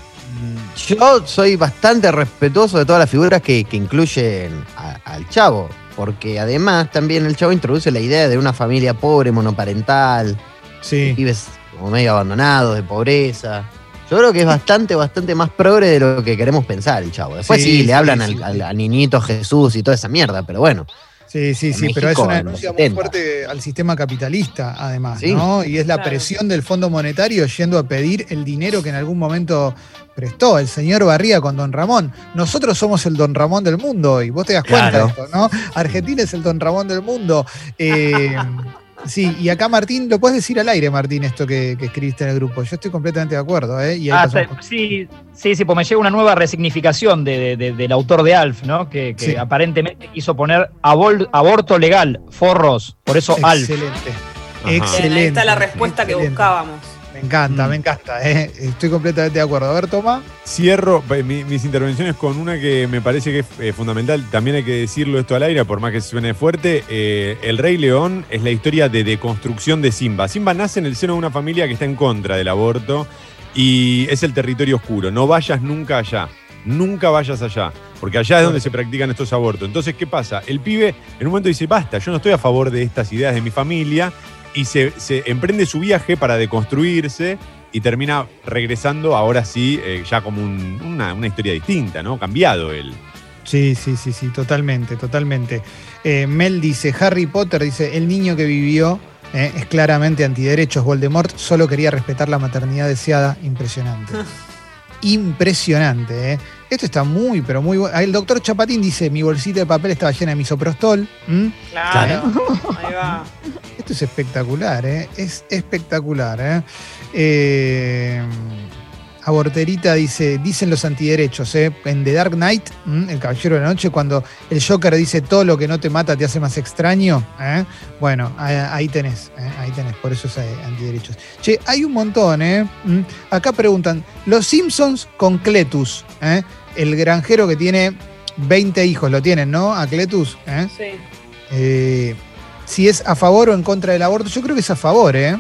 Yo soy bastante respetuoso de todas las figuras que, que incluyen a- al chavo, porque además también el chavo introduce la idea de una familia pobre, monoparental, sí, pibes como medio abandonados, de pobreza. Yo creo que es bastante, bastante más progre de lo que queremos pensar el chavo. Después Sí, sí, sí, le hablan sí, al, sí. al- al niñito Jesús y toda esa mierda, pero bueno. Sí, sí, sí, pero es una denuncia muy 70. fuerte al sistema capitalista, además, Sí. ¿no? Y es la Claro. presión del Fondo Monetario yendo a pedir el dinero que en algún momento prestó el señor Barría con Don Ramón. Nosotros somos el Don Ramón del mundo hoy, vos te das cuenta Claro. de esto, ¿no? Argentina es el Don Ramón del mundo. Eh, <laughs> sí, y acá Martín, lo puedes decir al aire, Martín, esto que, que escribiste en el grupo. Yo estoy completamente de acuerdo, ¿eh? Y ahí Ah, pasamos sí, sí, sí, pues me llega una nueva resignificación de- de- de- del autor de Alf, ¿no? Que, que Sí. aparentemente quiso poner abol- aborto legal, forros, por eso Alf. Excelente. Ajá. Bien, Excelente. ahí está la respuesta que excelente. buscábamos. Me encanta, Mm. me encanta, ¿eh? Estoy completamente de acuerdo. A ver, toma. Cierro eh, mi- mis intervenciones con una que me parece que es eh, fundamental. También hay que decirlo esto al aire, por más que suene fuerte. eh, el Rey León es la historia de deconstrucción de Simba. Simba nace en el seno de una familia que está en contra del aborto y es el territorio oscuro. No vayas nunca allá. Nunca vayas allá, porque allá es donde se practican estos abortos. Entonces, ¿qué pasa? El pibe en un momento dice, basta, yo no estoy a favor de estas ideas de mi familia, y se, se emprende su viaje para deconstruirse y termina regresando ahora sí, eh, ya como un- una, una historia distinta, ¿no? Cambiado él. Sí, sí, sí, sí, totalmente, totalmente. Eh, Mel dice, Harry Potter dice, el niño que vivió eh, es claramente antiderechos. Voldemort solo quería respetar la maternidad deseada. Impresionante. <laughs> Impresionante, ¿eh? Esto está muy, pero muy bueno. El doctor Chapatín dice, mi bolsita de papel estaba llena de misoprostol. Claro. Ahí va. Esto es espectacular, ¿eh? Es espectacular, ¿eh? Eh, Aborterita dice, dicen los antiderechos, ¿eh? En The Dark Knight, ¿m? El Caballero de la Noche, cuando el Joker dice todo lo que no te mata te hace más extraño, ¿eh? Bueno, ahí, ahí tenés, ¿eh? ahí tenés, por eso es antiderechos. Che, hay un montón, ¿eh? ¿m? Acá preguntan, los Simpsons con Cletus, ¿eh? El granjero que tiene 20 hijos, lo tienen, ¿no? A Cletus, ¿eh? Sí. Eh, si es a favor o en contra del aborto, yo creo que es a favor, ¿eh?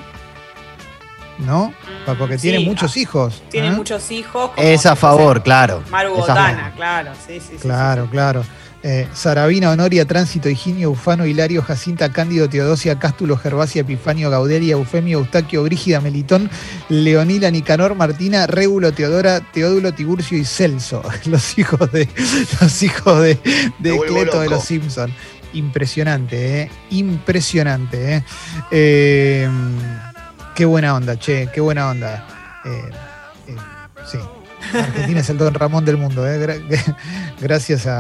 ¿No? Porque tiene sí, muchos hijos. Tiene ¿eh? muchos hijos. como Es a favor, claro. Maru Botana, claro. Sí, sí, sí, Claro, claro. Eh, Sarabina, Honoria, Tránsito, Higinio, Ufano, Hilario, Jacinta, Cándido, Teodosia, Cástulo, Gervasia, Epifanio, Gaudelia, Eufemio, Eustaquio, Brígida, Melitón, Leonila, Nicanor, Martina, Régulo, Teodora, Teodulo, Tiburcio y Celso. <laughs> Los hijos de los hijos de, Cleto de los Simpson. Impresionante, ¿eh? Impresionante, ¿eh? Eh, Qué buena onda, che, qué buena onda. Eh. Argentina es el Don Ramón del mundo, ¿eh? Gra- <laughs> gracias a,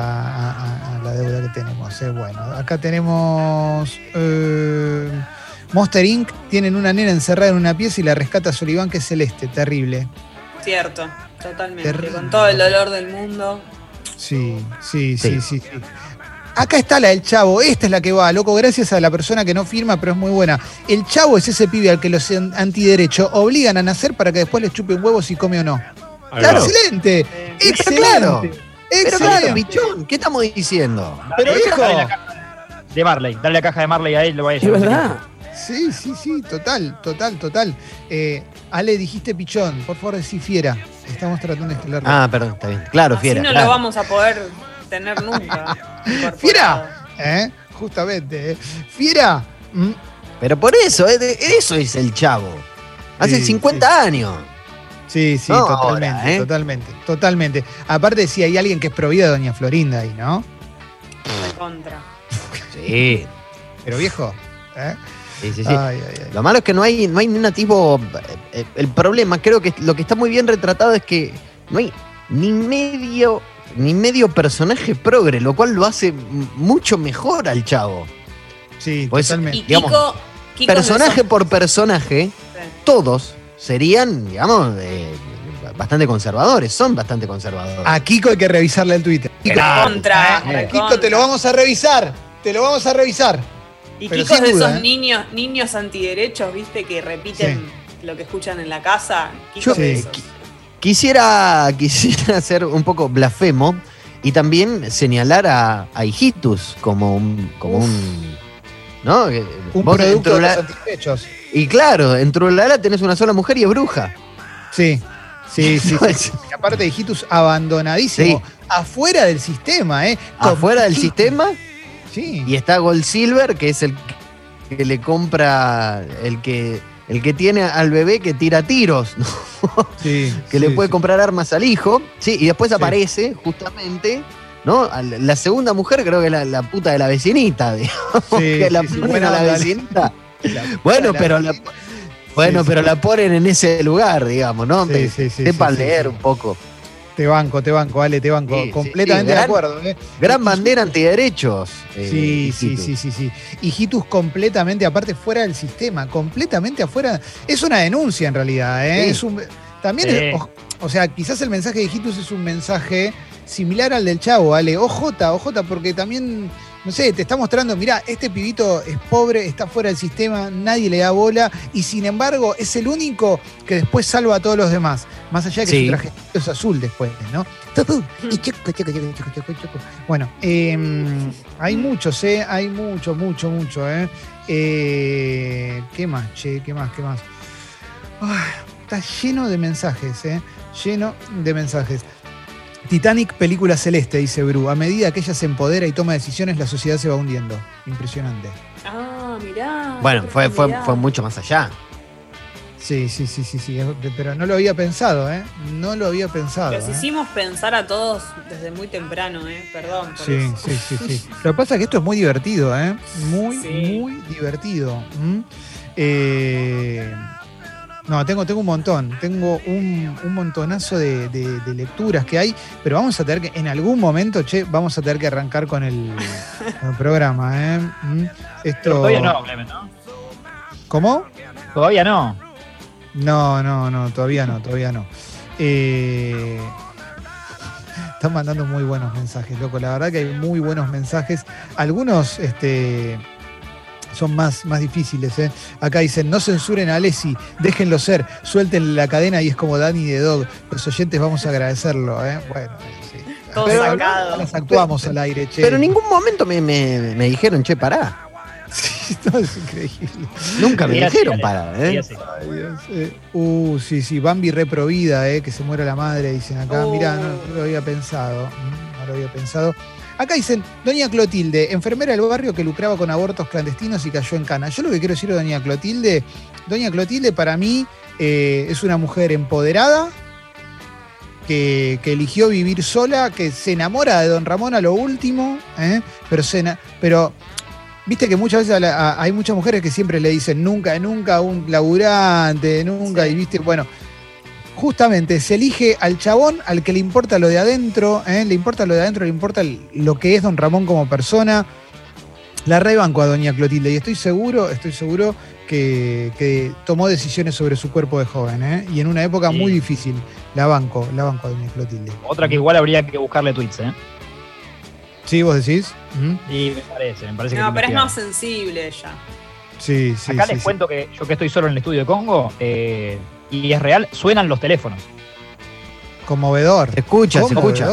a- a la deuda que tenemos. ¿eh? Bueno, acá tenemos eh, Monster Inc. Tienen una nena encerrada en una pieza y la rescata Sullivan, que es celeste, terrible. Cierto, totalmente. Terrible. Con todo el dolor del mundo. Sí, sí, sí, sí, sí. Acá está la del chavo, esta es la que va, loco, gracias a la persona que no firma, pero es muy buena. El chavo es ese pibe al que los an- antiderechos obligan a nacer para que después le chupen huevos si come o no. Claro, excelente, Eh, excelente. claro. Pero claro, excelente. pichón, ¿qué estamos diciendo? Pero hijo. Dale la caja de Marley, dale la caja de Marley a él, lo va a Es verdad. Sí, sí, sí, total, total, total. Eh, Ale, dijiste pichón, por favor decí fiera. Estamos tratando de instalarlo. Ah, perdón, está bien. Claro, Así fiera. no claro. lo vamos a poder tener nunca. <laughs> ¡Fiera! ¿Eh? Justamente. ¿eh? ¡Fiera! Mm, Pero por eso, eh, eso es el chavo. Hace Sí, 50 años. Sí, sí, No, totalmente, ahora, ¿eh? totalmente, totalmente. Aparte, si hay alguien que es provida de Doña Florinda ahí, ¿no? Contra. Sí. <laughs> Pero viejo, ¿eh? Sí, sí, sí. Ay, ay, ay. Lo malo es que no hay, no hay ni un tipo. eh, El problema, creo que lo que está muy bien retratado es que no hay ni medio, ni medio personaje progre, lo cual lo hace mucho mejor al chavo. Sí, Pues, totalmente. Y Kiko, Kiko personaje por personaje, Sí. todos serían, digamos, eh, bastante conservadores, son bastante conservadores. A Kiko hay que revisarle el Twitter. Kiko. Contra, ¿eh? Kiko, contra. te lo vamos a revisar. Te lo vamos a revisar. Y Pero Kiko es de duda, esos ¿eh? niños, niños antiderechos, viste, que repiten lo que escuchan en la casa. Kiko Yo- es de Sí. esos. Quisiera, <laughs> quisiera ser un poco blasfemo y también señalar a, a Hijitus como un. Como un ¿no? Que Un producto de los antiderechos. Y claro, en Trulala tenés una sola mujer y es bruja. Sí. Sí, <laughs> sí, sí, sí. Y aparte de Hijitus abandonadísimo. Afuera del sistema, ¿eh? Afuera del sistema Sí. y está Gold Silver, que es el que le compra, el que, el que tiene al bebé que tira tiros, ¿no? <laughs> sí, que le puede comprar armas al hijo. Sí, y después aparece justamente ¿no? La segunda mujer creo que es la, la puta de la vecinita, <laughs> digamos, Sí, que la sí, sí, ponen buena a la vecinita. Bueno, pero la, bueno, Sí, pero sí. la ponen en ese lugar, digamos, ¿no? Sí, sí, sí, sepan leer un poco. Te banco, te banco, Ale, te banco. Completamente de acuerdo. ¿eh? Gran bandera antiderechos. eh, Sí, sí, Hijitus. sí, sí, sí. Y Hitus completamente, aparte, fuera del sistema, completamente afuera. Es una denuncia en realidad, ¿eh? Es un, también, es- o, o sea, quizás el mensaje de Hitus es un mensaje similar al del Chavo, Ale. OJ, OJ, porque también, no sé, te está mostrando, mirá, este pibito es pobre, está fuera del sistema, nadie le da bola, y sin embargo es el único que después salva a todos los demás. Más allá de que Sí. su traje es azul después, ¿no? Y choco, choco, choco, choco, choco, choco. Bueno, em, hay muchos, ¿eh? Hay mucho, mucho, mucho, ¿eh? Eh, ¿Qué más, che? ¿Qué más? ¿Qué más? Está lleno de mensajes, ¿eh? Lleno de mensajes. Titanic, película celeste, dice Bru. A medida que ella se empodera y toma decisiones, la sociedad se va hundiendo. Impresionante. Ah, mirá. Bueno, fue, fue, fue mucho más allá. Sí, sí, sí, sí, sí. Pero no lo había pensado, ¿eh? No lo había pensado. Los ¿eh? hicimos pensar a todos desde muy temprano, ¿eh? Perdón por Sí, eso. sí, sí, sí. Lo que pasa es que esto es muy divertido, ¿eh? Muy, Sí. muy divertido. Eh, no, tengo, tengo un montón. Tengo un, un montonazo de, de- de lecturas que hay, pero vamos a tener que, en algún momento, che, vamos a tener que arrancar con el, con el programa, ¿eh? ¿m? Esto, todavía no, Clemen, ¿no? ¿Cómo? Todavía no. No, no, no, todavía no, todavía no. Eh, <laughs> están mandando muy buenos mensajes, loco. La verdad que hay muy buenos mensajes. Algunos este, son más, más difíciles. ¿eh? Acá dicen, no censuren a Lessi, déjenlo ser, suelten la cadena y es como Danny de Dog. Los oyentes vamos a agradecerlo. ¿eh? Bueno, sí. Todo Pero sacado. las actuamos al aire, che. Pero en ningún momento me, me- me dijeron, che, pará. <laughs> Sí, no, es increíble. Nunca me Sí, dijeron Sí, ¿eh? así. Ay, Dios, eh. Uh, sí, sí, Bambi reprovida, eh, que se muera la madre, dicen acá. Oh. Mirá, no, no lo había pensado. mm, No lo había pensado. Acá dicen, Doña Clotilde, enfermera del barrio que lucraba con abortos clandestinos y cayó en cana. Yo lo que quiero decir de Doña Clotilde, Doña Clotilde para mí eh, es una mujer empoderada, que, que eligió vivir sola, que se enamora de Don Ramón a lo último, ¿eh? pero, se, pero viste que muchas veces a la- a- hay muchas mujeres que siempre le dicen nunca, nunca un laburante, nunca, y viste, bueno, justamente se elige al chabón al que le importa lo de adentro, ¿eh? le importa lo de adentro, le importa lo que es Don Ramón como persona. La rebanco a Doña Clotilde y estoy seguro, estoy seguro que, que tomó decisiones sobre su cuerpo de joven, ¿eh? y en una época Sí. muy difícil. La banco, la banco a Doña Clotilde. Otra que igual habría que buscarle tweets, ¿eh? ¿Sí, vos decís? ¿Mm? Y me parece, me parece que No, que pero es más sensible ella. Sí, sí. Acá sí, les sí. cuento que yo que estoy solo en el estudio de Congo, eh, y es real, suenan los teléfonos. Conmovedor. Se escucha, se escucha.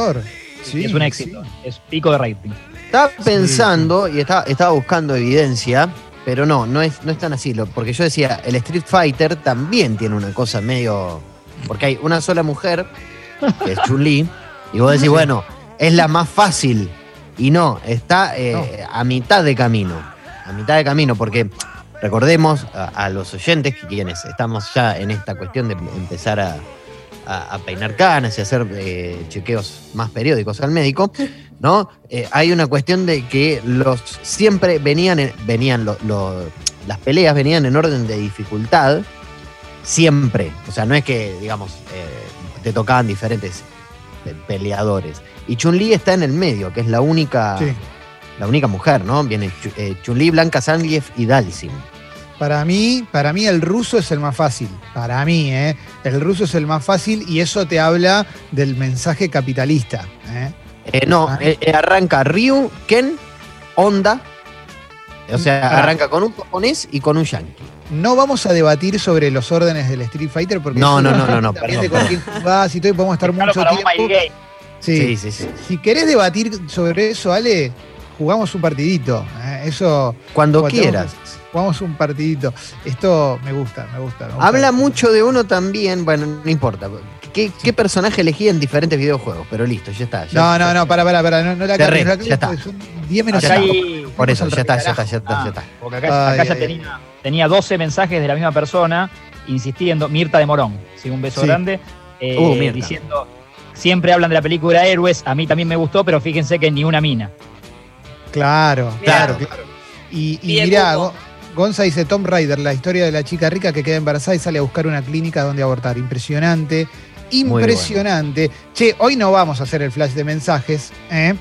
Sí, es un éxito, es pico de rating. Estaba pensando y estaba, estaba buscando evidencia, pero no, no es, no es tan así. lo- Porque yo decía, el Street Fighter también tiene una cosa medio. Porque hay una sola mujer, que es Chun-Li, y vos decís, bueno, es la más fácil. Y no, está eh, a mitad de camino. A mitad de camino, porque recordemos a, a los oyentes quienes estamos ya en esta cuestión de empezar a, peinar canas y hacer eh, chequeos más periódicos al médico, ¿no? Eh, hay una cuestión de que los siempre venían, en- venían las peleas venían en orden de dificultad, siempre. O sea, no es que, digamos, eh, te tocaban diferentes pe- peleadores. Y Chun-Li está en el medio, que es la única. La única mujer, ¿no? Viene eh, Chun-Li, Blanca Zangief y Dalsim. Para mí, para mí el ruso es el más fácil. Para mí, ¿eh? El ruso es el más fácil y eso te habla del mensaje capitalista. ¿eh? Eh, no, Ah. eh, arranca Ryu, Ken, Honda. O sea, Pará. arranca con un japonés y con un yankee. No vamos a debatir sobre los órdenes del Street Fighter porque No, es no, no, no, no, perdón, de con quién jugás y todo, y podemos estar mucho tiempo. Sí, sí, sí. Si querés debatir sobre eso, Ale, jugamos un partidito. ¿eh? Eso. Cuando cuando quieras. Jugamos un partidito. Esto me gusta, me gusta. me gusta. Habla mucho de uno también, bueno, no importa. ¿Qué, qué personaje elegí en diferentes videojuegos? Pero listo, ya está. ya- No, no, no, para, para, para. No, no la ya está. son 10 menos Acá hay- Por eso, ya está, ya está, ya está, ya está. Porque acá, Ay, acá ya ay, tenía, tenía 12 mensajes de la misma persona insistiendo, Mirta de Morón, sí, un beso Sí. grande, eh, Uh, Mirta. diciendo, siempre hablan de la película Héroes, a mí también me gustó, pero fíjense que ni una mina. Claro, Mirá. claro, claro. Y, y. Go- Gonza dice Tom Raider, la historia de la chica rica que queda embarazada y sale a buscar una clínica donde abortar. Impresionante, impresionante. Che, hoy no vamos a hacer el flash de mensajes, ¿eh?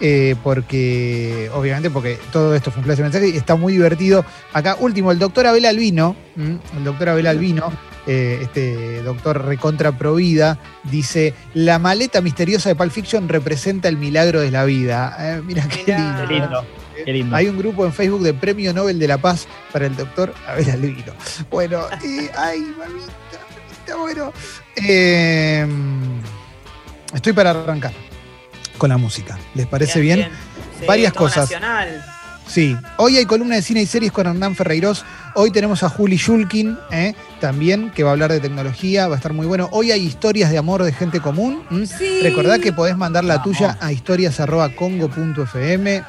Eh, porque, obviamente, porque todo esto fue un flash de mensajes y está muy divertido. Acá, último, el doctor Abel Albino, ¿m? el doctor Abel Albino, eh, este doctor recontra provida, dice, la maleta misteriosa de Pulp Fiction representa el milagro de la vida. Eh, mira qué lindo. Qué lindo, qué lindo. Hay un grupo en Facebook de Premio Nobel de la Paz para el doctor Abel Albino. Bueno, eh, ay, mamita, mamita, bueno. eh, estoy para arrancar con la música. ¿Les parece bien? Sí, Varias cosas. Nacional. Sí, hoy hay columna de cine y series con Hernán Ferreiros. Hoy tenemos a Juli Shulkin, ¿eh? también, que va a hablar de tecnología, va a estar muy bueno. Hoy hay historias de amor de gente común. ¿m? Sí. Recordá que podés mandar la tuya a historias.congo.fm.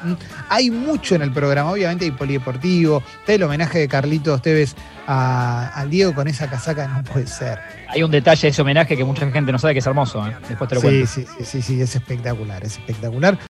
Hay mucho en el programa, obviamente hay polideportivo, está el homenaje de Carlitos Tevez a, al Diego con esa casaca, no puede ser. Hay un detalle de ese homenaje que mucha gente no sabe que es hermoso. ¿eh? Después te lo Sí, cuento. sí, sí, sí, sí, es espectacular, es espectacular.